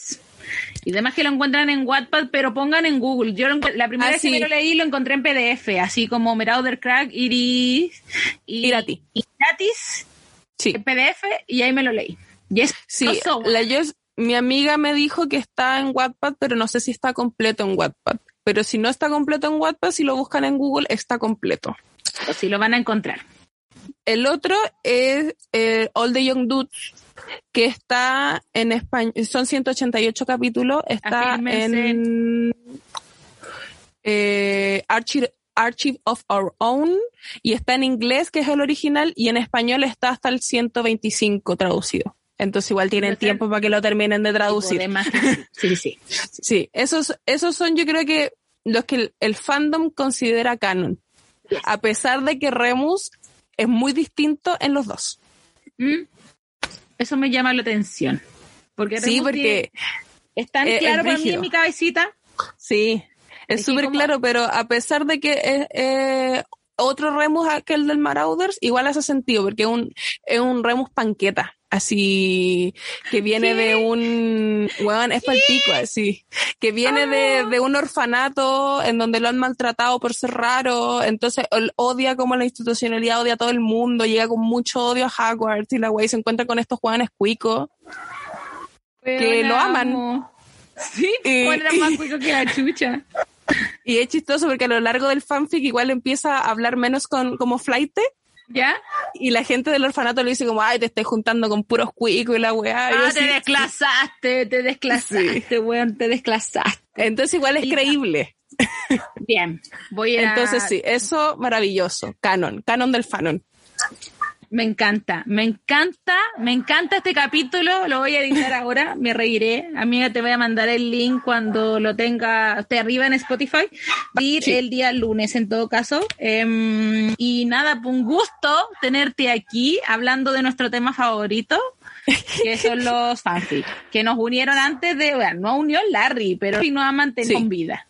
Y además que lo encuentran en Wattpad, pero pongan en Google. Yo la primera ah, vez que lo leí lo encontré en PDF, así como Marauder Crack, Iris, y, Irati. Iratis, sí. en PDF, y ahí me lo leí. Sí, la, yo, mi amiga me dijo que está en Wattpad, pero no sé si está completo en Wattpad. Pero si no está completo en Wattpad, si lo buscan en Google, está completo. O si lo van a encontrar. El otro es eh, All the Young Dudes, que está en español, son 188 capítulos, está en eh, Archive, Archive of Our Own y está en inglés, que es el original, y en español está hasta el 125 traducido. Entonces igual tienen tiempo para que lo terminen de traducir. sí, sí. Sí, esos, esos son yo creo que los que el, fandom considera canon. A pesar de que Remus es muy distinto en los dos. Mm. Eso me llama la atención. Porque sí, porque es tan claro para mí en mi cabecita. Sí, es súper claro, pero a pesar de que es otro Remus aquel del Marauders, igual hace sentido, porque es un, es un Remus panqueta así que viene de un weón es palpico así que viene de, ah. de, un orfanato en donde lo han maltratado por ser raro entonces odia como la institucionalidad odia a todo el mundo llega con mucho odio a Hogwarts y la wey se encuentra con estos jóvenes cuicos que lo aman. sí y, más cuico que la chucha. y es chistoso porque a lo largo del fanfic igual empieza a hablar menos con como flight ¿Ya? Y la gente del orfanato le dice como, ay, te estoy juntando con puros cuicos y la weá. Ah, te desclasaste, te desclasaste, weón, te desclasaste. Entonces igual es creíble. Bien, voy a... Entonces sí, eso maravilloso. Canon, canon del fanon. Me encanta, me encanta, me encanta este capítulo. Lo voy a editar ahora, me reiré. Amiga, te voy a mandar el link cuando lo tenga te arriba en Spotify. Ir el día lunes en todo caso. Em, y nada, un gusto tenerte aquí hablando de nuestro tema favorito. que son los fanfics, que nos unieron antes de, bueno, no unió Larry, pero sí nos ha mantenido con vida.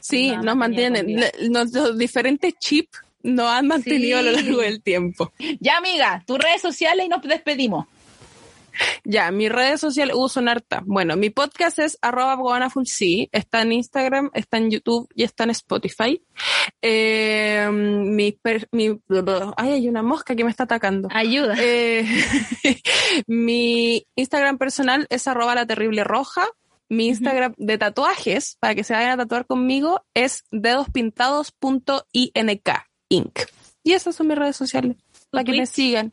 Sí, nos mantienen. Nuestros diferentes chips no han mantenido a lo largo del tiempo. Ya, amiga, tus redes sociales y nos despedimos. Ya, mis redes sociales uso un harta. Bueno, mi podcast es arroba está en Instagram, está en YouTube y está en Spotify. Eh, mi, ay, hay una mosca que me está atacando. Ayuda. Eh, mi Instagram personal es arroba la terrible roja. Mi Instagram de tatuajes, para que se vayan a tatuar conmigo, es dedospintados.ink. Inc. Y esas son mis redes sociales. Para que me sigan.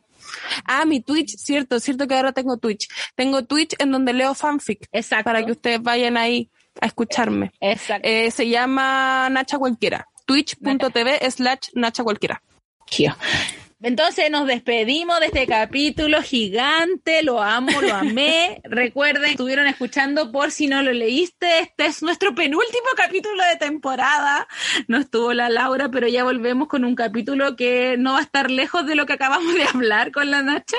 Ah, mi Twitch, cierto, cierto que ahora tengo Twitch. Tengo Twitch en donde leo fanfic. Exacto. Para que ustedes vayan ahí a escucharme. Exacto. Eh, se llama Nacha Cualquiera. Twitch.tv slash Nacha Cualquiera. Entonces nos despedimos de este capítulo gigante, lo amo, lo amé. Recuerden, estuvieron escuchando por si no lo leíste, este es nuestro penúltimo capítulo de temporada. No estuvo la Laura, pero ya volvemos con un capítulo que no va a estar lejos de lo que acabamos de hablar con la Nacha.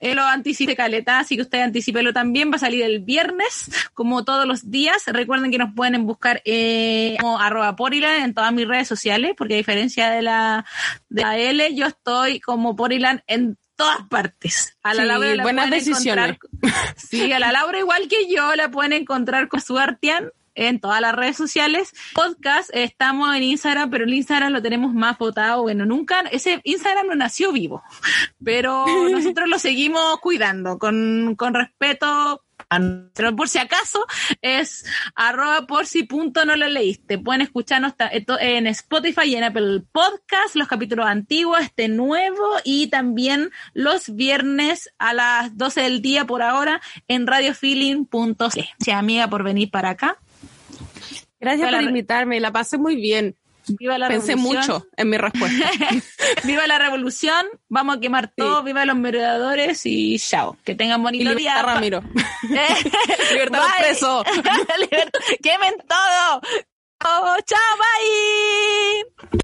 Eh, lo anticipé caleta, así que usted anticipelo también, va a salir el viernes, como todos los días. Recuerden que nos pueden buscar eh, como arroba porilan en todas mis redes sociales, porque a diferencia de la, de la L, yo estoy como Porilan en todas partes. A la Laura la buenas decisiones. sí, a la Laura igual que yo la pueden encontrar con su Artian en todas las redes sociales. Podcast, estamos en Instagram, pero el Instagram lo tenemos más votado. Bueno, nunca, ese Instagram no nació vivo, pero nosotros lo seguimos cuidando con, con respeto pero por si acaso es arroba por si punto no lo leíste. Pueden escucharnos en Spotify y en Apple Podcast, los capítulos antiguos, este nuevo y también los viernes a las 12 del día por ahora en radiofeeling.c. Gracias amiga por venir para acá. Gracias por invitarme, la pasé muy bien. Viva la Pensé mucho en mi respuesta. viva la revolución, vamos a quemar todo, viva los merodeadores y chao. Que tengan bonito día. Ramiro. Libertad preso. Quemen todo. chao, bye.